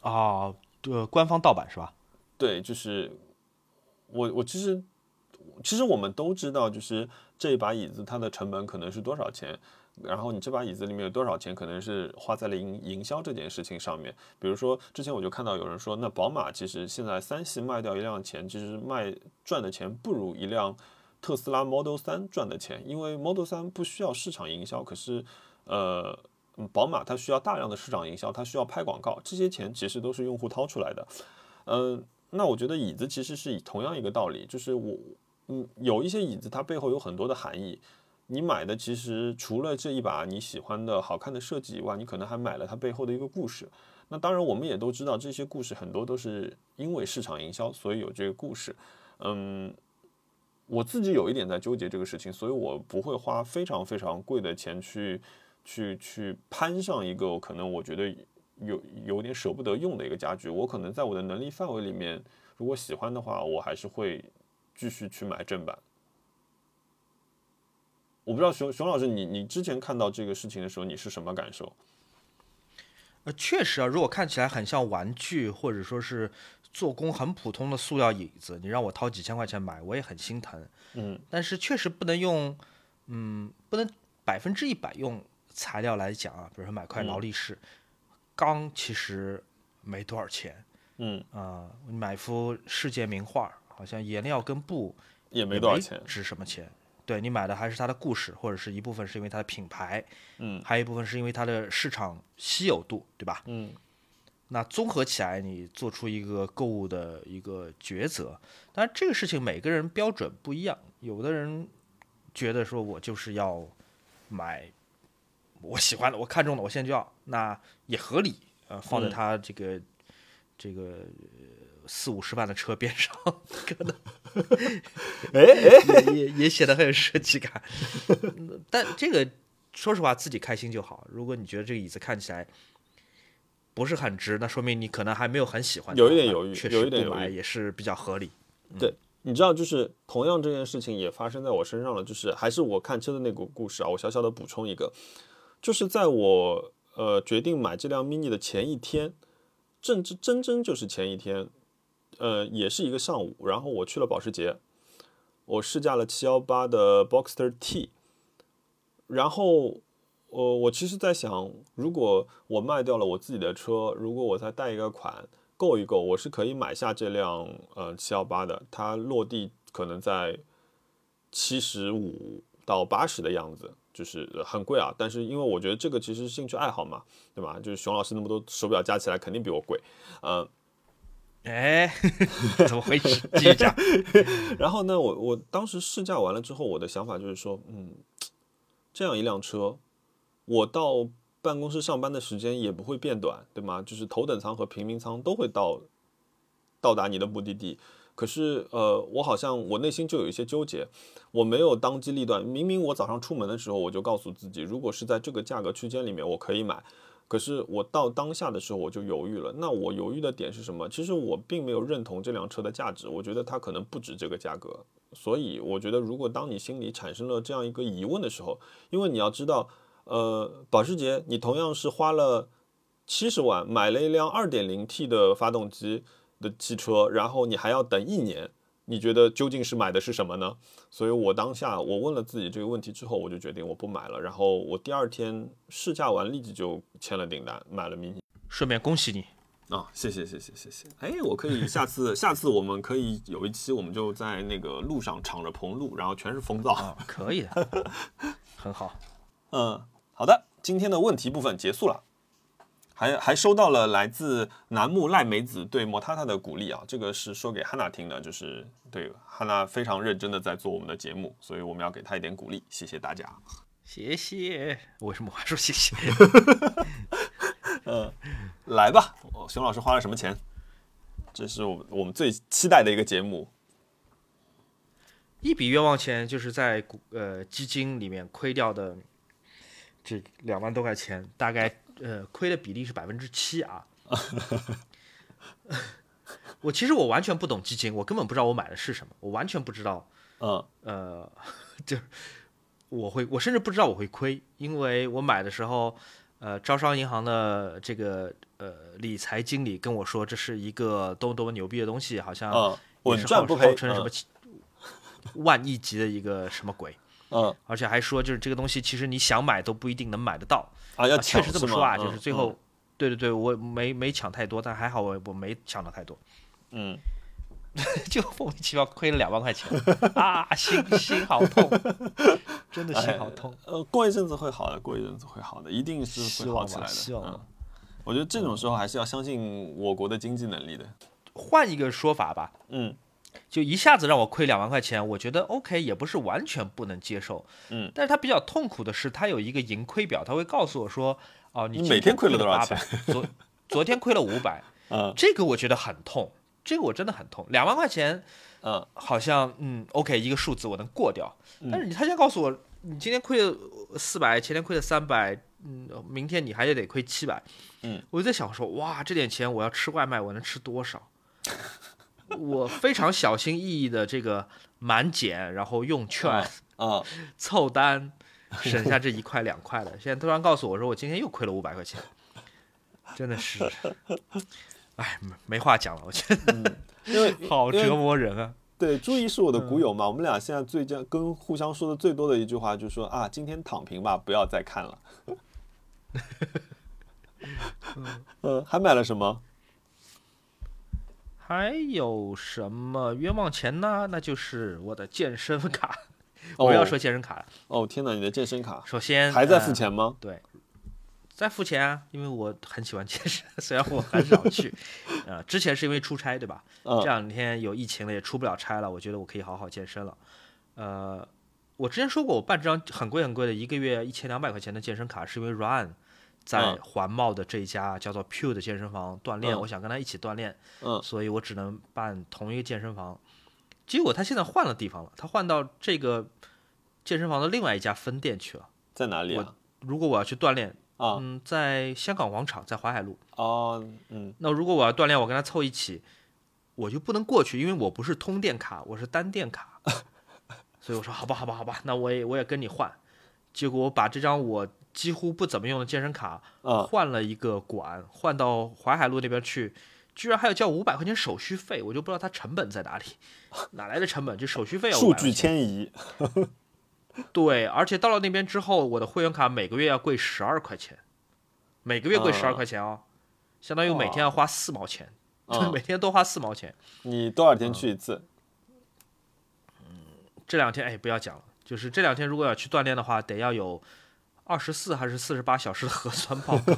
啊，对，官方盗版是吧？对，就是我我其实其实我们都知道，就是这把椅子它的成本可能是多少钱，然后你这把椅子里面有多少钱可能是花在了营营销这件事情上面。比如说之前我就看到有人说，那宝马其实现在三系卖掉一辆钱，其实卖赚的钱不如一辆。特斯拉 Model 3赚的钱，因为 Model 3不需要市场营销，可是，呃，宝马它需要大量的市场营销，它需要拍广告，这些钱其实都是用户掏出来的。嗯，那我觉得椅子其实是以同样一个道理，就是我，嗯，有一些椅子它背后有很多的含义，你买的其实除了这一把你喜欢的好看的设计以外，你可能还买了它背后的一个故事。那当然，我们也都知道这些故事很多都是因为市场营销，所以有这个故事。嗯。我自己有一点在纠结这个事情，所以我不会花非常非常贵的钱去去去攀上一个可能我觉得有有点舍不得用的一个家具。我可能在我的能力范围里面，如果喜欢的话，我还是会继续去买正版。我不知道熊熊老师，你你之前看到这个事情的时候，你是什么感受？呃，确实啊，如果看起来很像玩具，或者说是。做工很普通的塑料椅子，你让我掏几千块钱买，我也很心疼。嗯，但是确实不能用，嗯，不能百分之一百用材料来讲啊。比如说买块劳力士，钢其实没多少钱。嗯啊，买幅世界名画，好像颜料跟布也没多少钱，值什么钱？对你买的还是它的故事，或者是一部分是因为它的品牌，嗯，还有一部分是因为它的市场稀有度，对吧？嗯。那综合起来，你做出一个购物的一个抉择。当然，这个事情每个人标准不一样。有的人觉得说，我就是要买我喜欢的、我看中的，我现在就要，那也合理。呃，放在他这个这个四五十万的车边上，可能 [LAUGHS] 哎哎，也也显得很有设计感。[LAUGHS] 但这个说实话，自己开心就好。如果你觉得这个椅子看起来，不是很值，那说明你可能还没有很喜欢。有一点犹豫，确实不买也是比较合理。对，你知道，就是同样这件事情也发生在我身上了。就是还是我看车的那个故事啊，我小小的补充一个，就是在我呃决定买这辆 mini 的前一天，正真真真就是前一天，呃，也是一个上午，然后我去了保时捷，我试驾了七幺八的 Boxster T，然后。呃，我其实在想，如果我卖掉了我自己的车，如果我再贷一个款，够一够，我是可以买下这辆呃七幺八的。它落地可能在七十五到八十的样子，就是很贵啊。但是因为我觉得这个其实兴趣爱好嘛，对吧？就是熊老师那么多手表加起来肯定比我贵，呃，哎，[LAUGHS] 怎么回事？继续讲。然后呢，我我当时试驾完了之后，我的想法就是说，嗯，这样一辆车。我到办公室上班的时间也不会变短，对吗？就是头等舱和平民舱都会到到达你的目的地。可是呃，我好像我内心就有一些纠结，我没有当机立断。明明我早上出门的时候，我就告诉自己，如果是在这个价格区间里面，我可以买。可是我到当下的时候，我就犹豫了。那我犹豫的点是什么？其实我并没有认同这辆车的价值，我觉得它可能不值这个价格。所以我觉得，如果当你心里产生了这样一个疑问的时候，因为你要知道，呃，保时捷，你同样是花了七十万买了一辆二点零 T 的发动机的汽车，然后你还要等一年，你觉得究竟是买的是什么呢？所以我当下我问了自己这个问题之后，我就决定我不买了。然后我第二天试驾完，立即就签了订单，买了 mini。顺便恭喜你啊，谢谢谢谢谢谢。哎，我可以下次下次我们可以有一期，我们就在那个路上敞着篷录，然后全是风噪。啊，可以的，[LAUGHS] 很好。嗯，好的，今天的问题部分结束了。还还收到了来自楠木赖美子对莫塔塔的鼓励啊，这个是说给汉娜听的，就是对汉娜非常认真的在做我们的节目，所以我们要给她一点鼓励，谢谢大家。谢谢。为什么我还说谢谢？嗯，[LAUGHS] 来吧，熊老师花了什么钱？这是我我们最期待的一个节目。一笔冤枉钱，就是在股呃基金里面亏掉的这两万多块钱，大概呃亏的比例是百分之七啊。[LAUGHS] 我其实我完全不懂基金，我根本不知道我买的是什么，我完全不知道。嗯呃，[LAUGHS] 就我会，我甚至不知道我会亏，因为我买的时候，呃，招商银行的这个呃理财经理跟我说，这是一个多么多么牛逼的东西，好像稳赚不赔号称什么万亿级的一个什么鬼，嗯而且还说就是这个东西其实你想买都不一定能买得到。啊，要啊确实这么说啊，就是嗯最后，对对对，我没没抢太多，但还好我我没抢到太多，嗯 [LAUGHS] 就莫名其妙亏了两万块钱 [LAUGHS] 啊，心心好痛，[LAUGHS] 真的心好痛。呃，过一阵子会好的，过一阵子会好的，一定是会好起来的。嗯希望吧。我觉得这种时候还是要相信我国的经济能力的。换一个说法吧，嗯就一下子让我亏两万块钱，我觉得 OK，也不是完全不能接受。嗯，但是他比较痛苦的是，他有一个盈亏表，他会告诉我说，哦，你每天亏了了多少800昨昨天亏了五百，[LAUGHS] 嗯这个我觉得很痛，这个我真的很痛。两万块钱嗯好像嗯 OK 一个数字我能过掉，嗯但是你他现在告诉我，你今天亏了四百，前天亏了三百，嗯，明天你还得得亏七百，嗯，我就在想说，哇，这点钱我要吃外卖，我能吃多少？我非常小心翼翼的这个满减，然后用券、啊 [LAUGHS] 凑单，省下这一块两块的。现在突然告诉我说，我今天又亏了五百块钱，真的是，哎，没没话讲了，我觉得好折磨人啊。对朱毅是我的股友嗯嘛，我们俩现在最近跟互相说的最多的一句话就是说啊，今天躺平吧，不要再看了。[LAUGHS] [LAUGHS] 嗯，还买了什么？还有什么冤枉钱呢？那就是我的健身卡。哦 [LAUGHS] 我要说健身卡了。哦，天哪，你的健身卡首先还在付呃钱吗？对在付钱啊，因为我很喜欢健身，虽然我很少去。[LAUGHS] 呃，之前是因为出差，对吧？这嗯两天有疫情了，也出不了差了，我觉得我可以好好健身了。呃，我之前说过，我办这张很贵很贵的，一个月一千两百块钱的健身卡，是因为 Ryan 在嗯环贸的这一家叫做 Pure 的健身房锻炼，嗯我想跟他一起锻炼，嗯所以我只能办同一个健身房。结果他现在换了地方了，他换到这个健身房的另外一家分店去了。在哪里啊？如果我要去锻炼，啊嗯，在香港广场，在淮海路。哦嗯那如果我要锻炼，我跟他凑一起，我就不能过去，因为我不是通电卡，我是单电卡。[LAUGHS] 所以我说好吧，好吧，好吧，那我也我也跟你换。结果我把这张我几乎不怎么用的健身卡啊换了一个馆，换到淮海路那边去，居然还要交五百块钱手续费，我就不知道它成本在哪里，[LAUGHS] 哪来的成本？就手续费要500数据迁移。[LAUGHS] 对，而且到了那边之后，我的会员卡每个月要贵十二块钱，每个月贵十二啊块钱哦，相当于每天要花四毛钱，啊 [LAUGHS] 每天多花四毛钱。你多少天去一次？嗯这两天哎，不要讲了，就是这两天如果要去锻炼的话，得要有二十四还是四十八小时的核酸报告，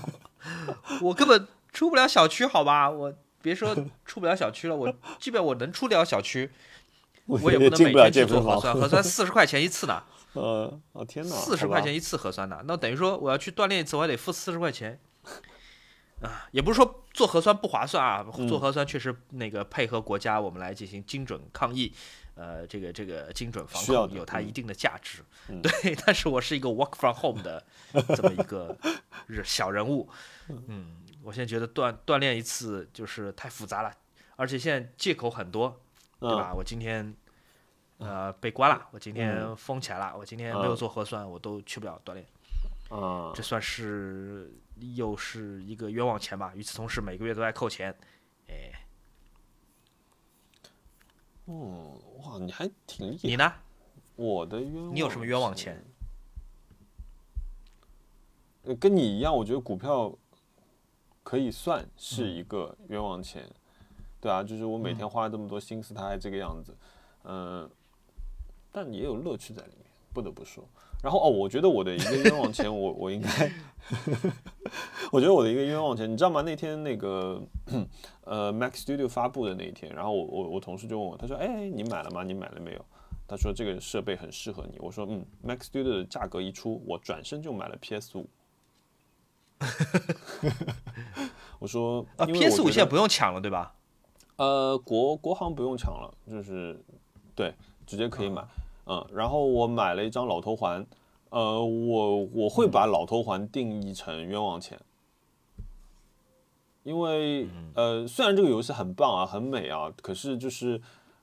我根本出不了小区，好吧？我别说出不了小区了，我即便我能出得了小区，[LAUGHS] 我也不能每天去。做核酸，核酸四十块钱一次呢。[LAUGHS] 呃，哦天哪，四十块钱一次核酸呢，那等于说我要去锻炼一次，我还得付四十块钱。啊，也不是说做核酸不划算啊，嗯做核酸确实那个配合国家我们来进行精准抗疫，呃，这个这个精准防控有它一定的价值。嗯对，但是我是一个 work from home 的这么一个 [LAUGHS] 小人物，嗯，我现在觉得锻锻炼一次就是太复杂了，而且现在借口很多，对嗯吧？我今天呃被关了，我今天嗯封起来了，我今天没有嗯做核酸，我都去不了锻炼。啊这算是又是一个冤枉钱吧。与此同时，每个月都在扣钱，哎，哦哇，你还挺厉害。你呢？我的冤枉，你有什么冤枉钱？呃，跟你一样，我觉得股票可以算是嗯一个冤枉钱，对啊，就是我每天花了这么多心思，它还这个样子，嗯、但也有乐趣在里面，不得不说。然后哦，我觉得我的一个冤枉钱，我我应该，我觉得我的一个冤枉钱，你知道吗？那天那个呃 Mac Studio 发布的那一天，然后我我我同事就问我，他说：“哎，你买了吗？你买了没有？”他说这个设备很适合你。我说：“嗯，Mac Studio 的价格一出，我转身就买了 PS 五。”我说啊，PS 五现在不用抢了，对吧？呃，国国行不用抢了，就是对，直接可以买。嗯，然后我买了一张老头环，呃，我我会把老头环定义成冤枉钱，因为呃，虽然这个游戏很棒啊，很美啊，可是就是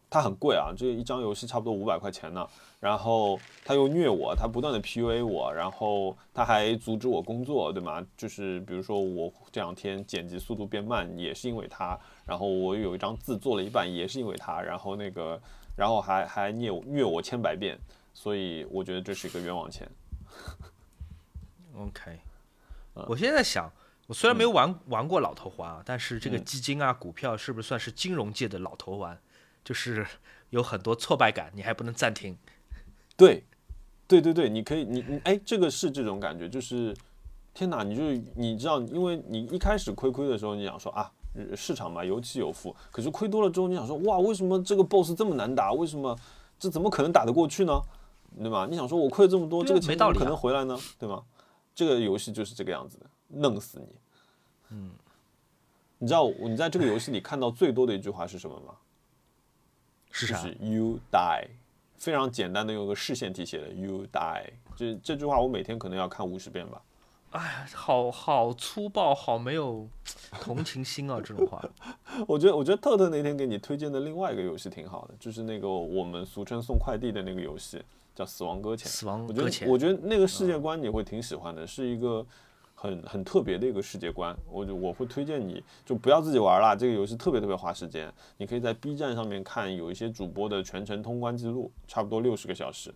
它很贵啊，这一张游戏差不多五百块钱呢。然后他又虐我，他不断的 PUA 我，然后他还阻止我工作，对吗？就是比如说我这两天剪辑速度变慢，也是因为他。然后我有一张字做了一半，也是因为他。然后那个，然后还还虐我虐我千百遍，所以我觉得这是一个冤枉钱。OK，嗯我现在在想，我虽然没有玩、玩过老头环啊，但是这个嗯基金啊、股票是不是算是金融界的老头环？就是有很多挫败感，你还不能暂停。对，对对对，你可以，你你哎，这个是这种感觉，就是天哪，你就是你知道，因为你一开始亏亏的时候，你想说啊，呃市场嘛有起有伏，可是亏多了之后，你想说哇，为什么这个 boss 这么难打？为什么这怎么可能打得过去呢？对吧？你想说我亏了这么多，这个钱怎么可能回来呢？对吗？这个游戏就是这个样子的，弄死你。嗯，你知道你在这个游戏里看到最多的一句话是什么吗？是啥？就是 you die，非常简单的用个视线体写的 you die，这这句话我每天可能要看五十遍吧。好好粗暴，好没有 [TSK] 同情心啊！这种话，我觉得我觉得特特那天给你推荐的另外一个游戏挺好的，就是那个我们俗称送快递的那个游戏，叫《死亡搁浅》。死亡搁浅我觉得那个世界观你会挺喜欢的，是一个很很特别的一个世界观。我就我会推荐你就不要自己玩了，这个游戏特别特别花时间。你可以在 B 站上面看有一些主播的全程通关记录，差不多六十个小时。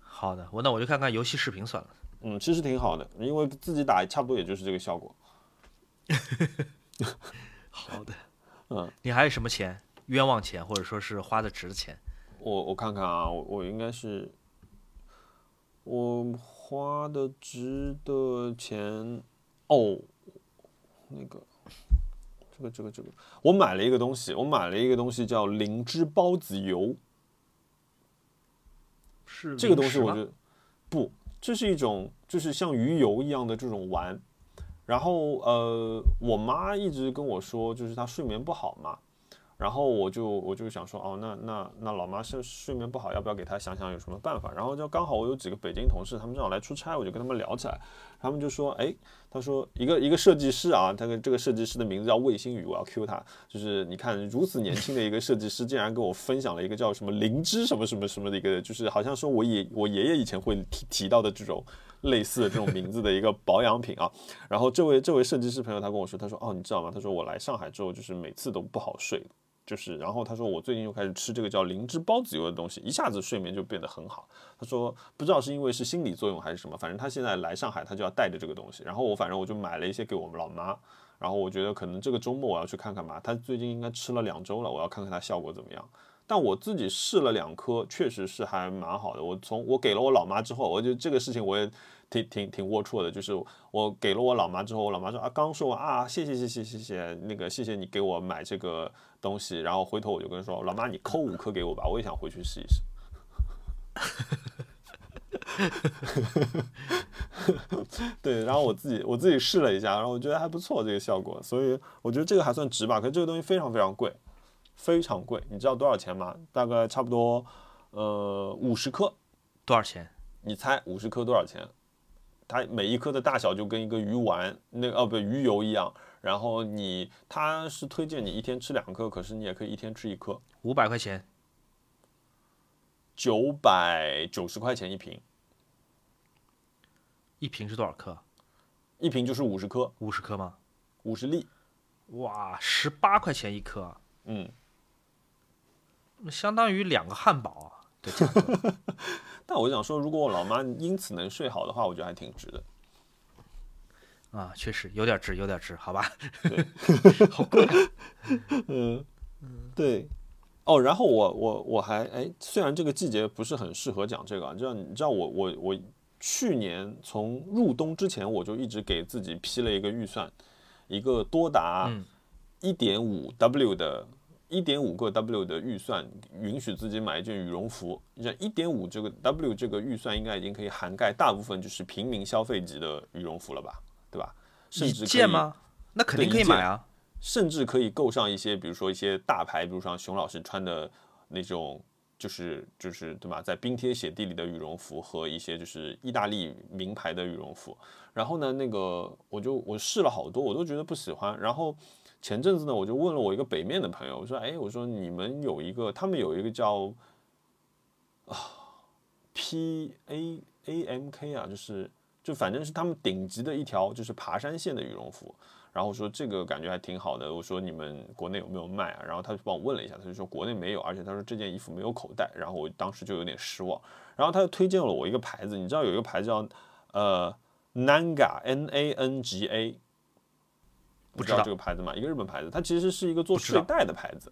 好的，我那我就看看游戏视频算了。嗯，其实挺好的，因为自己打差不多也就是这个效果。[LAUGHS] 好的，嗯，你还有什么钱？冤枉钱，或者说是花的值的钱？我我看看啊，我我应该是我花的值的钱哦，那个这个这个这个，我买了一个东西，我买了一个东西叫灵芝孢子油，是这个东西我觉得不，这是一种就是像鱼油一样的这种丸。然后呃，我妈一直跟我说，就是她睡眠不好嘛。然后我就我就想说，哦，那那那老妈是睡眠不好，要不要给她想想有什么办法？然后就刚好我有几个北京同事，他们正好来出差，我就跟他们聊起来。他们就说，哎，他说一个一个设计师啊，他跟这个设计师的名字叫魏新宇，我要 Q 他。就是你看如此年轻的一个设计师，竟然跟我分享了一个叫什么灵芝什么什么什么的一个，就是好像说我爷我爷爷以前会提提到的这种类似的这种名字的一个保养品啊。然后这位这位设计师朋友他跟我说，他说哦，你知道吗？他说我来上海之后就是每次都不好睡。就是，然后他说我最近又开始吃这个叫灵芝孢子油的东西，一下子睡眠就变得很好。他说不知道是因为是心理作用还是什么，反正他现在来上海他就要带着这个东西。然后我反正我就买了一些给我们老妈，然后我觉得可能这个周末我要去看看吧。他最近应该吃了两周了，我要看看它效果怎么样。但我自己试了两颗，确实是还蛮好的。我从我给了我老妈之后，我觉得这个事情我也挺挺挺龌龊的，就是我给了我老妈之后，我老妈说啊，刚说完啊，谢谢谢谢谢谢，那个谢谢你给我买这个东西，然后回头我就跟她说，老妈你扣五颗给我吧，我也想回去试一试。[LAUGHS] 对，然后我自己我自己试了一下，然后我觉得还不错这个效果，所以我觉得这个还算值吧。可是这个东西非常非常贵，非常贵，你知道多少钱吗？大概差不多呃五十克，多少钱？你猜五十克多少钱？它每一颗的大小就跟一个鱼丸，那个哦不鱼油一样。然后你它是推荐你一天吃两颗，可是你也可以一天吃一颗。五百块钱，九百九十块钱一瓶，一瓶是多少克？一瓶就是五十克，五十克吗？五十粒。哇，十八块钱一颗，嗯，相当于两个汉堡啊的价格。[LAUGHS] 但我想说，如果我老妈因此能睡好的话，我觉得还挺值的。啊，确实有点值，有点值，好吧？对，[LAUGHS] 好贵啊。[LAUGHS] 嗯对。哦，然后我我我还哎，虽然这个季节不是很适合讲这个啊，你知道你知道我我我去年从入冬之前我就一直给自己批了一个预算，一个多达嗯一点五 W 的。一点五个 W 的预算允许自己买一件羽绒服，你像一点五这个 W 这个预算应该已经可以涵盖大部分就是平民消费级的羽绒服了吧，对吧？甚一至可以件吗？那肯定可以买啊。甚至可以够上一些，比如说一些大牌，比如像熊老师穿的那种，就是就是对吧，在冰天雪地里的羽绒服和一些就是意大利名牌的羽绒服。然后呢，那个我就我试了好多，我都觉得不喜欢。然后前阵子呢，我就问了我一个北面的朋友，我说，哎，我说你们有一个，他们有一个叫啊 P A A M K 啊，就是就反正是他们顶级的一条就是爬山线的羽绒服。然后说这个感觉还挺好的，我说你们国内有没有卖啊？然后他就帮我问了一下，他就说国内没有，而且他说这件衣服没有口袋。然后我当时就有点失望。然后他又推荐了我一个牌子，你知道有一个牌子叫呃 Nanga N A N G A，不知道这个牌子嘛？一个日本牌子，它其实是一个做睡袋的牌子，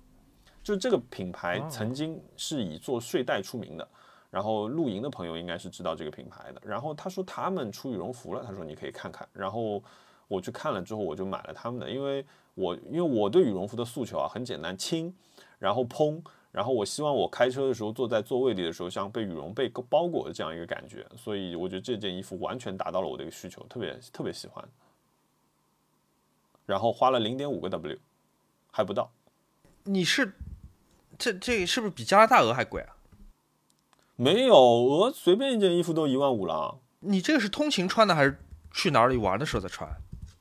就是这个品牌哦曾经是以做睡袋出名的。然后露营的朋友应该是知道这个品牌的。然后他说他们出羽绒服了，他说你可以看看。然后我去看了之后，我就买了他们的，因为我因为我对羽绒服的诉求啊很简单，轻，然后蓬，然后我希望我开车的时候坐在座位里的时候像被羽绒被包裹的这样一个感觉，所以我觉得这件衣服完全达到了我的一个需求，特别特别喜欢。然后花了零点五个 W，还不到。你是这这是不是比加拿大鹅还贵啊？没有，鹅随便一件衣服都一万五了。你这个是通勤穿的，还是去哪里玩的时候再穿？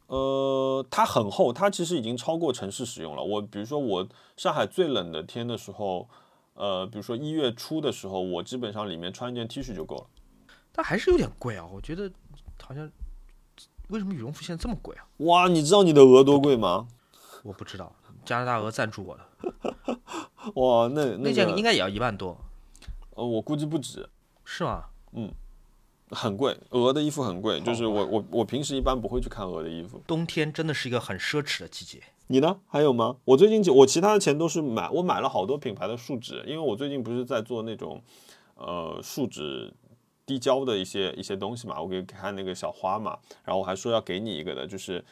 呃，它很厚，它其实已经超过城市使用了。我比如说我上海最冷的天的时候，呃，比如说一月初的时候，我基本上里面穿一件 T 恤就够了。但还是有点贵啊，我觉得好像为什么羽绒服现在这么贵啊？哇，你知道你的鹅多贵吗？我不知道，加拿大鹅赞助我的 [LAUGHS] 哇，那那那个件应该也要一万多，呃，我估计不止，是吗？嗯很贵。鹅的衣服很贵，就是我我我平时一般不会去看鹅的衣服。冬天真的是一个很奢侈的季节。你呢？还有吗？我最近就我其他的钱都是买，我买了好多品牌的树脂，因为我最近不是在做那种呃树脂滴胶的一些一些东西嘛，我给看那个小花嘛，然后我还说要给你一个的，就是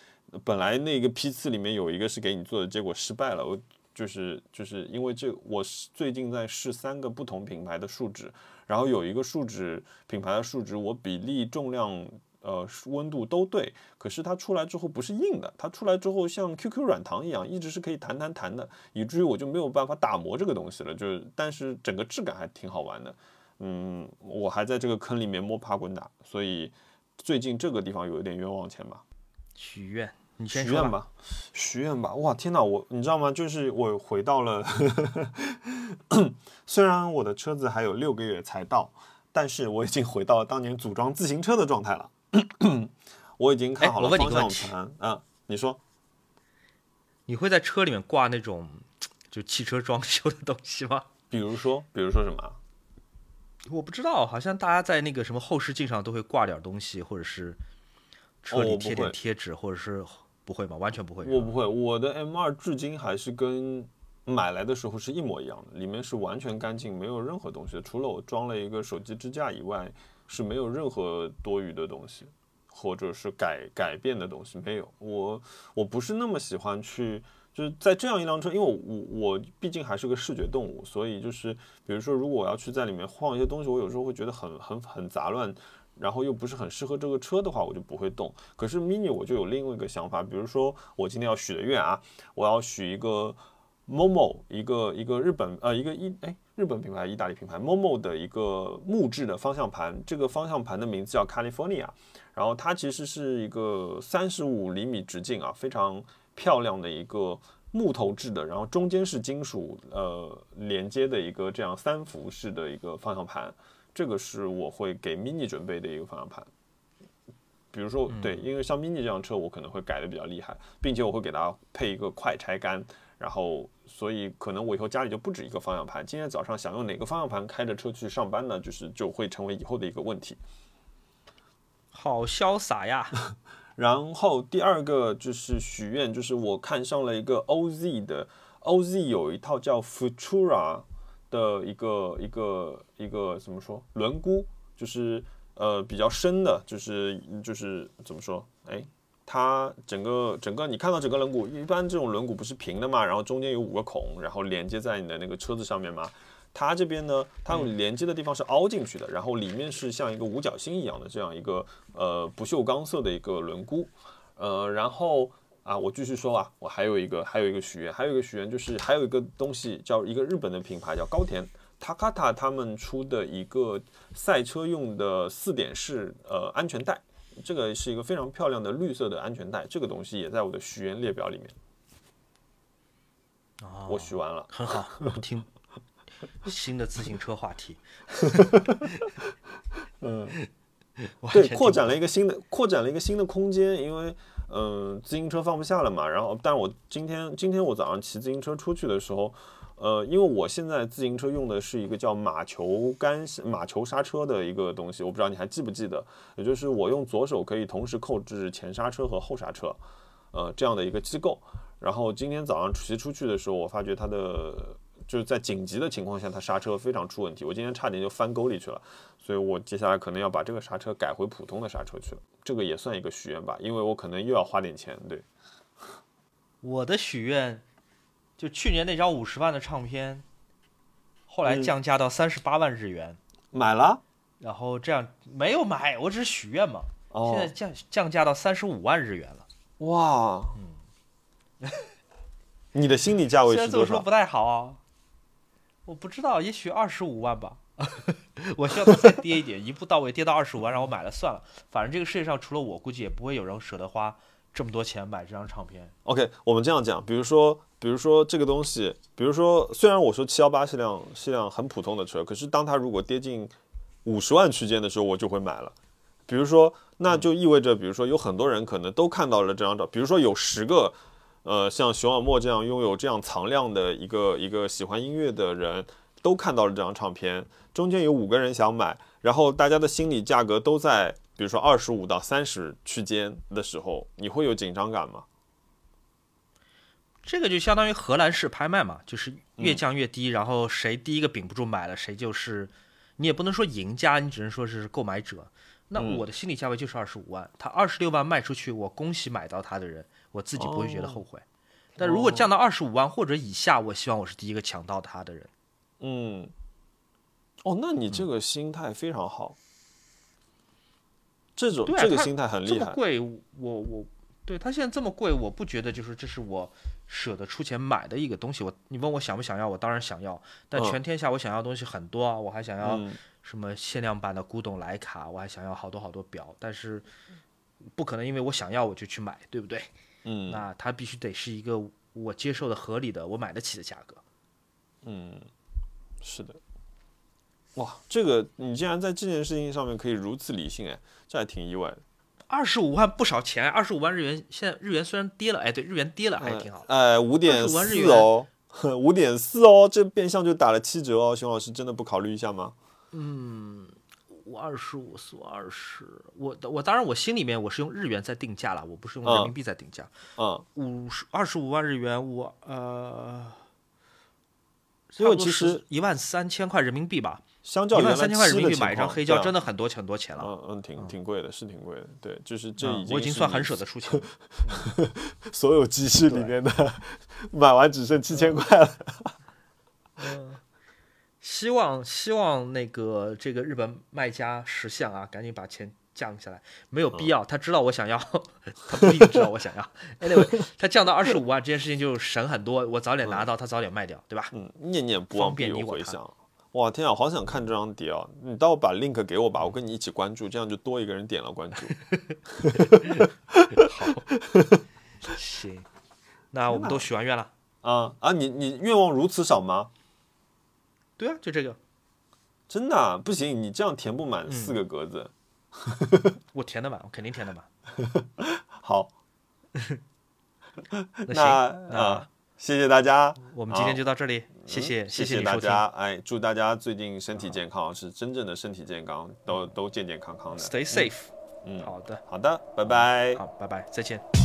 本来那个批次里面有一个是给你做的，结果失败了，我就是就是因为这我是最近在试三个不同品牌的树脂，然后有一个树脂品牌的树脂，我比例、重量。呃，温度都对，可是它出来之后不是硬的，它出来之后像 QQ 软糖一样，一直是可以弹弹弹的，以至于我就没有办法打磨这个东西了。就是，但是整个质感还挺好玩的。嗯，我还在这个坑里面摸爬滚打，所以最近这个地方有一点冤枉钱吧。许愿，你先。许愿吧，许愿吧！哇，天哪，我你知道吗？就是我回到了，[COUGHS] 虽然我的车子还有六个月才到，但是我已经回到了当年组装自行车的状态了。[COUGHS] 我已经看好了方向盘啊，你说你会在车里面挂那种 [TSK] 就汽车装 [LAUGHS] 修的东西吗？比如说，比如说什么啊？我不知道，好像大家在那个什么后视镜上都会挂点东西，或者是车里贴点贴纸，或者是不会吗？完全不会。我不会，我的 M 二至今还是跟买来的时候是一模一样的，里面是完全干净，没有任何东西，除了我装了一个手机支架以外，是没有任何多余的东西，或者是改改变的东西，没有。我我不是那么喜欢去。就是在这样一辆车，因为我我毕竟还是个视觉动物，所以就是比如说，如果我要去在里面放一些东西，我有时候会觉得很很很杂乱，然后又不是很适合这个车的话，我就不会动。可是 mini 我就有另外一个想法，比如说我今天要许的愿啊，我要许一个 Momo 一个一个日本呃一个一哎日本品牌意大利品牌 Momo 的一个木质的方向盘，这个方向盘的名字叫 California，然后它其实是一个三十五厘米直径啊，非常漂亮的一个。木头制的，然后中间是金属呃连接的一个这样三幅式的一个方向盘，这个是我会给 mini 准备的一个方向盘。比如说，对，因为像 mini 这辆车，我可能会改的比较厉害，并且我会给它配一个快拆杆，然后所以可能我以后家里就不止一个方向盘。今天早上想用哪个方向盘开着车去上班呢？就是就会成为以后的一个问题。好潇洒呀！[LAUGHS] 然后第二个就是许愿，就是我看上了一个 OZ 的，OZ 有一套叫 Futura 的一个一个一个怎么说轮毂，就是呃比较深的，就是就是怎么说，哎，它整个整个你看到整个轮毂，一般这种轮毂不是平的嘛，然后中间有五个孔，然后连接在你的那个车子上面嘛。它这边呢，它连接的地方是凹进去的，然后里面是像一个五角星一样的这样一个呃不锈钢色的一个轮毂，呃，然后啊，我继续说啊，我还有一个还有一个许愿，还有一个许愿就是还有一个东西叫一个日本的品牌叫高田 Takata 他们出的一个赛车用的四点式呃安全带，这个是一个非常漂亮的绿色的安全带，这个东西也在我的许愿列表里面。我许完了，很好，听。[LAUGHS] 新的自行车话题，[LAUGHS] 嗯，[LAUGHS] 对，扩展了一个新的，扩展了一个新的空间，因为嗯，自行车放不下了嘛。然后，但是我今天今天我早上骑自行车出去的时候，呃，因为我现在自行车用的是一个叫马球杆、马球刹车的一个东西，我不知道你还记不记得，也就是我用左手可以同时控制前刹车和后刹车，呃，这样的一个机构。然后今天早上骑出去的时候，我发觉它的。就是在紧急的情况下，它刹车非常出问题，我今天差点就翻沟里去了，所以我接下来可能要把这个刹车改回普通的刹车去了，这个也算一个许愿吧，因为我可能又要花点钱。对，我的许愿，就去年那张五十万的唱片，后来降价到三十八万日元，买了，然后这样没有买，我只是许愿嘛，现在降降价到三十五万日元了，哇，嗯，[LAUGHS] 你的心理价位是多少？不太好啊。我不知道，也许二十五万吧。[LAUGHS] 我希望它再跌一点，一步到位跌到二十五万，让我买了算了。反正这个世界上除了我，估计也不会有人舍得花这么多钱买这张唱片。OK，我们这样讲，比如说，比如说这个东西，比如说，虽然我说七幺八是辆是辆很普通的车，可是当它如果跌进五十万区间的时候，我就会买了。比如说，那就意味着，比如说有很多人可能都看到了这张照，比如说有十个。呃，像熊尔莫这样拥有这样藏量的一个一个喜欢音乐的人，都看到了这张唱片。中间有五个人想买，然后大家的心理价格都在，比如说二十五到三十区间的时候，你会有紧张感吗？这个就相当于荷兰式拍卖嘛，就是越降越低，然后谁第一个顶不住买了，谁就是，你也不能说赢家，你只能说是购买者。那我的心理价位就是二十五万，他二十六万卖出去，我恭喜买到他的人。我自己不会觉得后悔，但如果降到二十五万或者以下，我希望我是第一个抢到它的人。嗯，哦，那你这个心态非常好，这种这个心态很厉害。这么贵，我我对他现在这么贵，我不觉得就是这是我舍得出钱买的一个东西。我你问我想不想要，我当然想要。但全天下我想要的东西很多啊，我还想要什么限量版的古董莱卡，我还想要好多好多表，但是不可能因为我想要我就去买，对不对？嗯，那它必须得是一个我接受的、合理的、我买得起的价格。嗯，是的。哇，这个你竟然在这件事情上面可以如此理性，哎，这还挺意外的。二十五万不少钱，二十五万日元，现在日元虽然跌了，哎，对，日元跌了还挺好。哎，五点四哦，[LAUGHS] 五点四哦，这变相就打了七折哦。熊老师真的不考虑一下吗？嗯。五二十五四二十，我我当然我心里面我是用日元在定价了，我不是用人民币在定价。嗯，五十二十五万日元，我呃，因为其实一万三千块人民币吧，相较一万三千块人民币买一张黑胶真的很多很多钱了。嗯嗯，挺挺贵的，是挺贵的。对，就是这已经我已经算很舍得出钱。[LAUGHS] 所有机器里面的 [LAUGHS] 买完只剩七千块了。嗯。希望希望那个这个日本卖家识相啊，赶紧把钱降下来，没有必要。他知道我想要，[LAUGHS] 他不一定知道我想要。Anyway，他降到二十五万这件事情就省很多，我早点拿到，他早点卖掉，对吧？嗯，念念不忘便必有回响。哇，天啊，好想看这张碟哦！你待会把 link 给我吧，我跟你一起关注，这样就多一个人点了关注。好，行，那我们都许完愿了。啊啊，你你愿望如此少吗？对啊，就这个，真的啊、不行，你这样填不满嗯四个格子。[LAUGHS] 我填的满，我肯定填的满。[LAUGHS] 好，[LAUGHS] 那啊，谢谢大家，我们今天就到这里，谢谢嗯谢谢。大家，哎，祝大家最近身体健康，是真正的身体健康，都都健健康康的。Stay safe。嗯好的，好的，拜拜。好，拜拜，再见。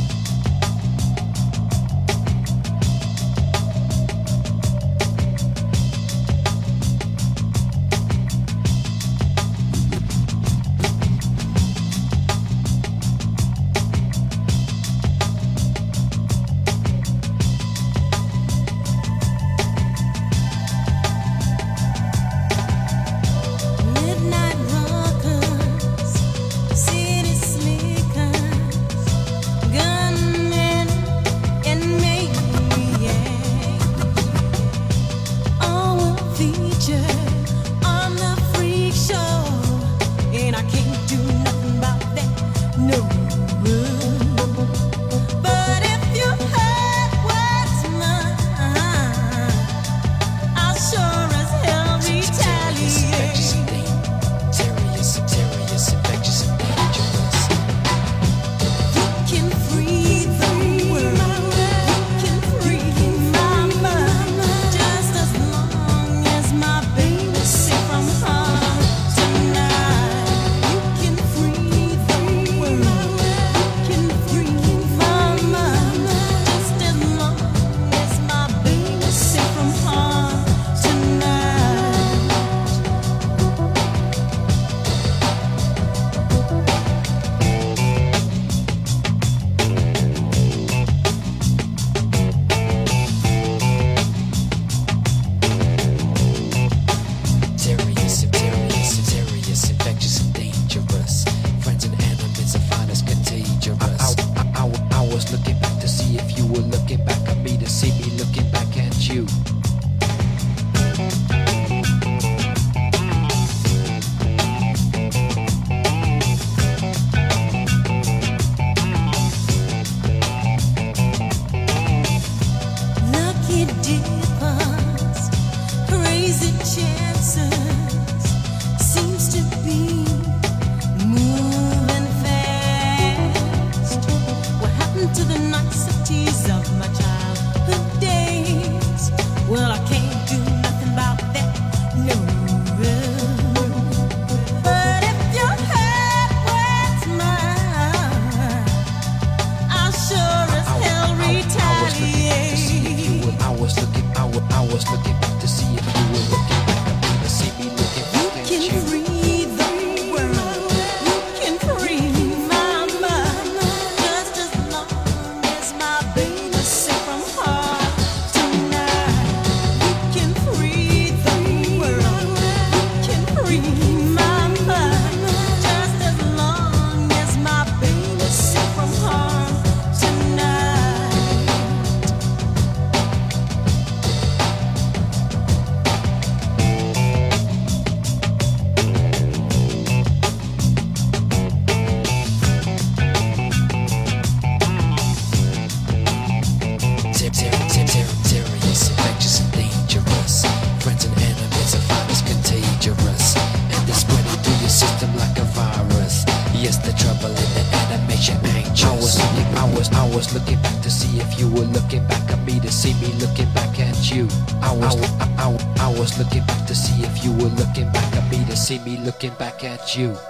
You.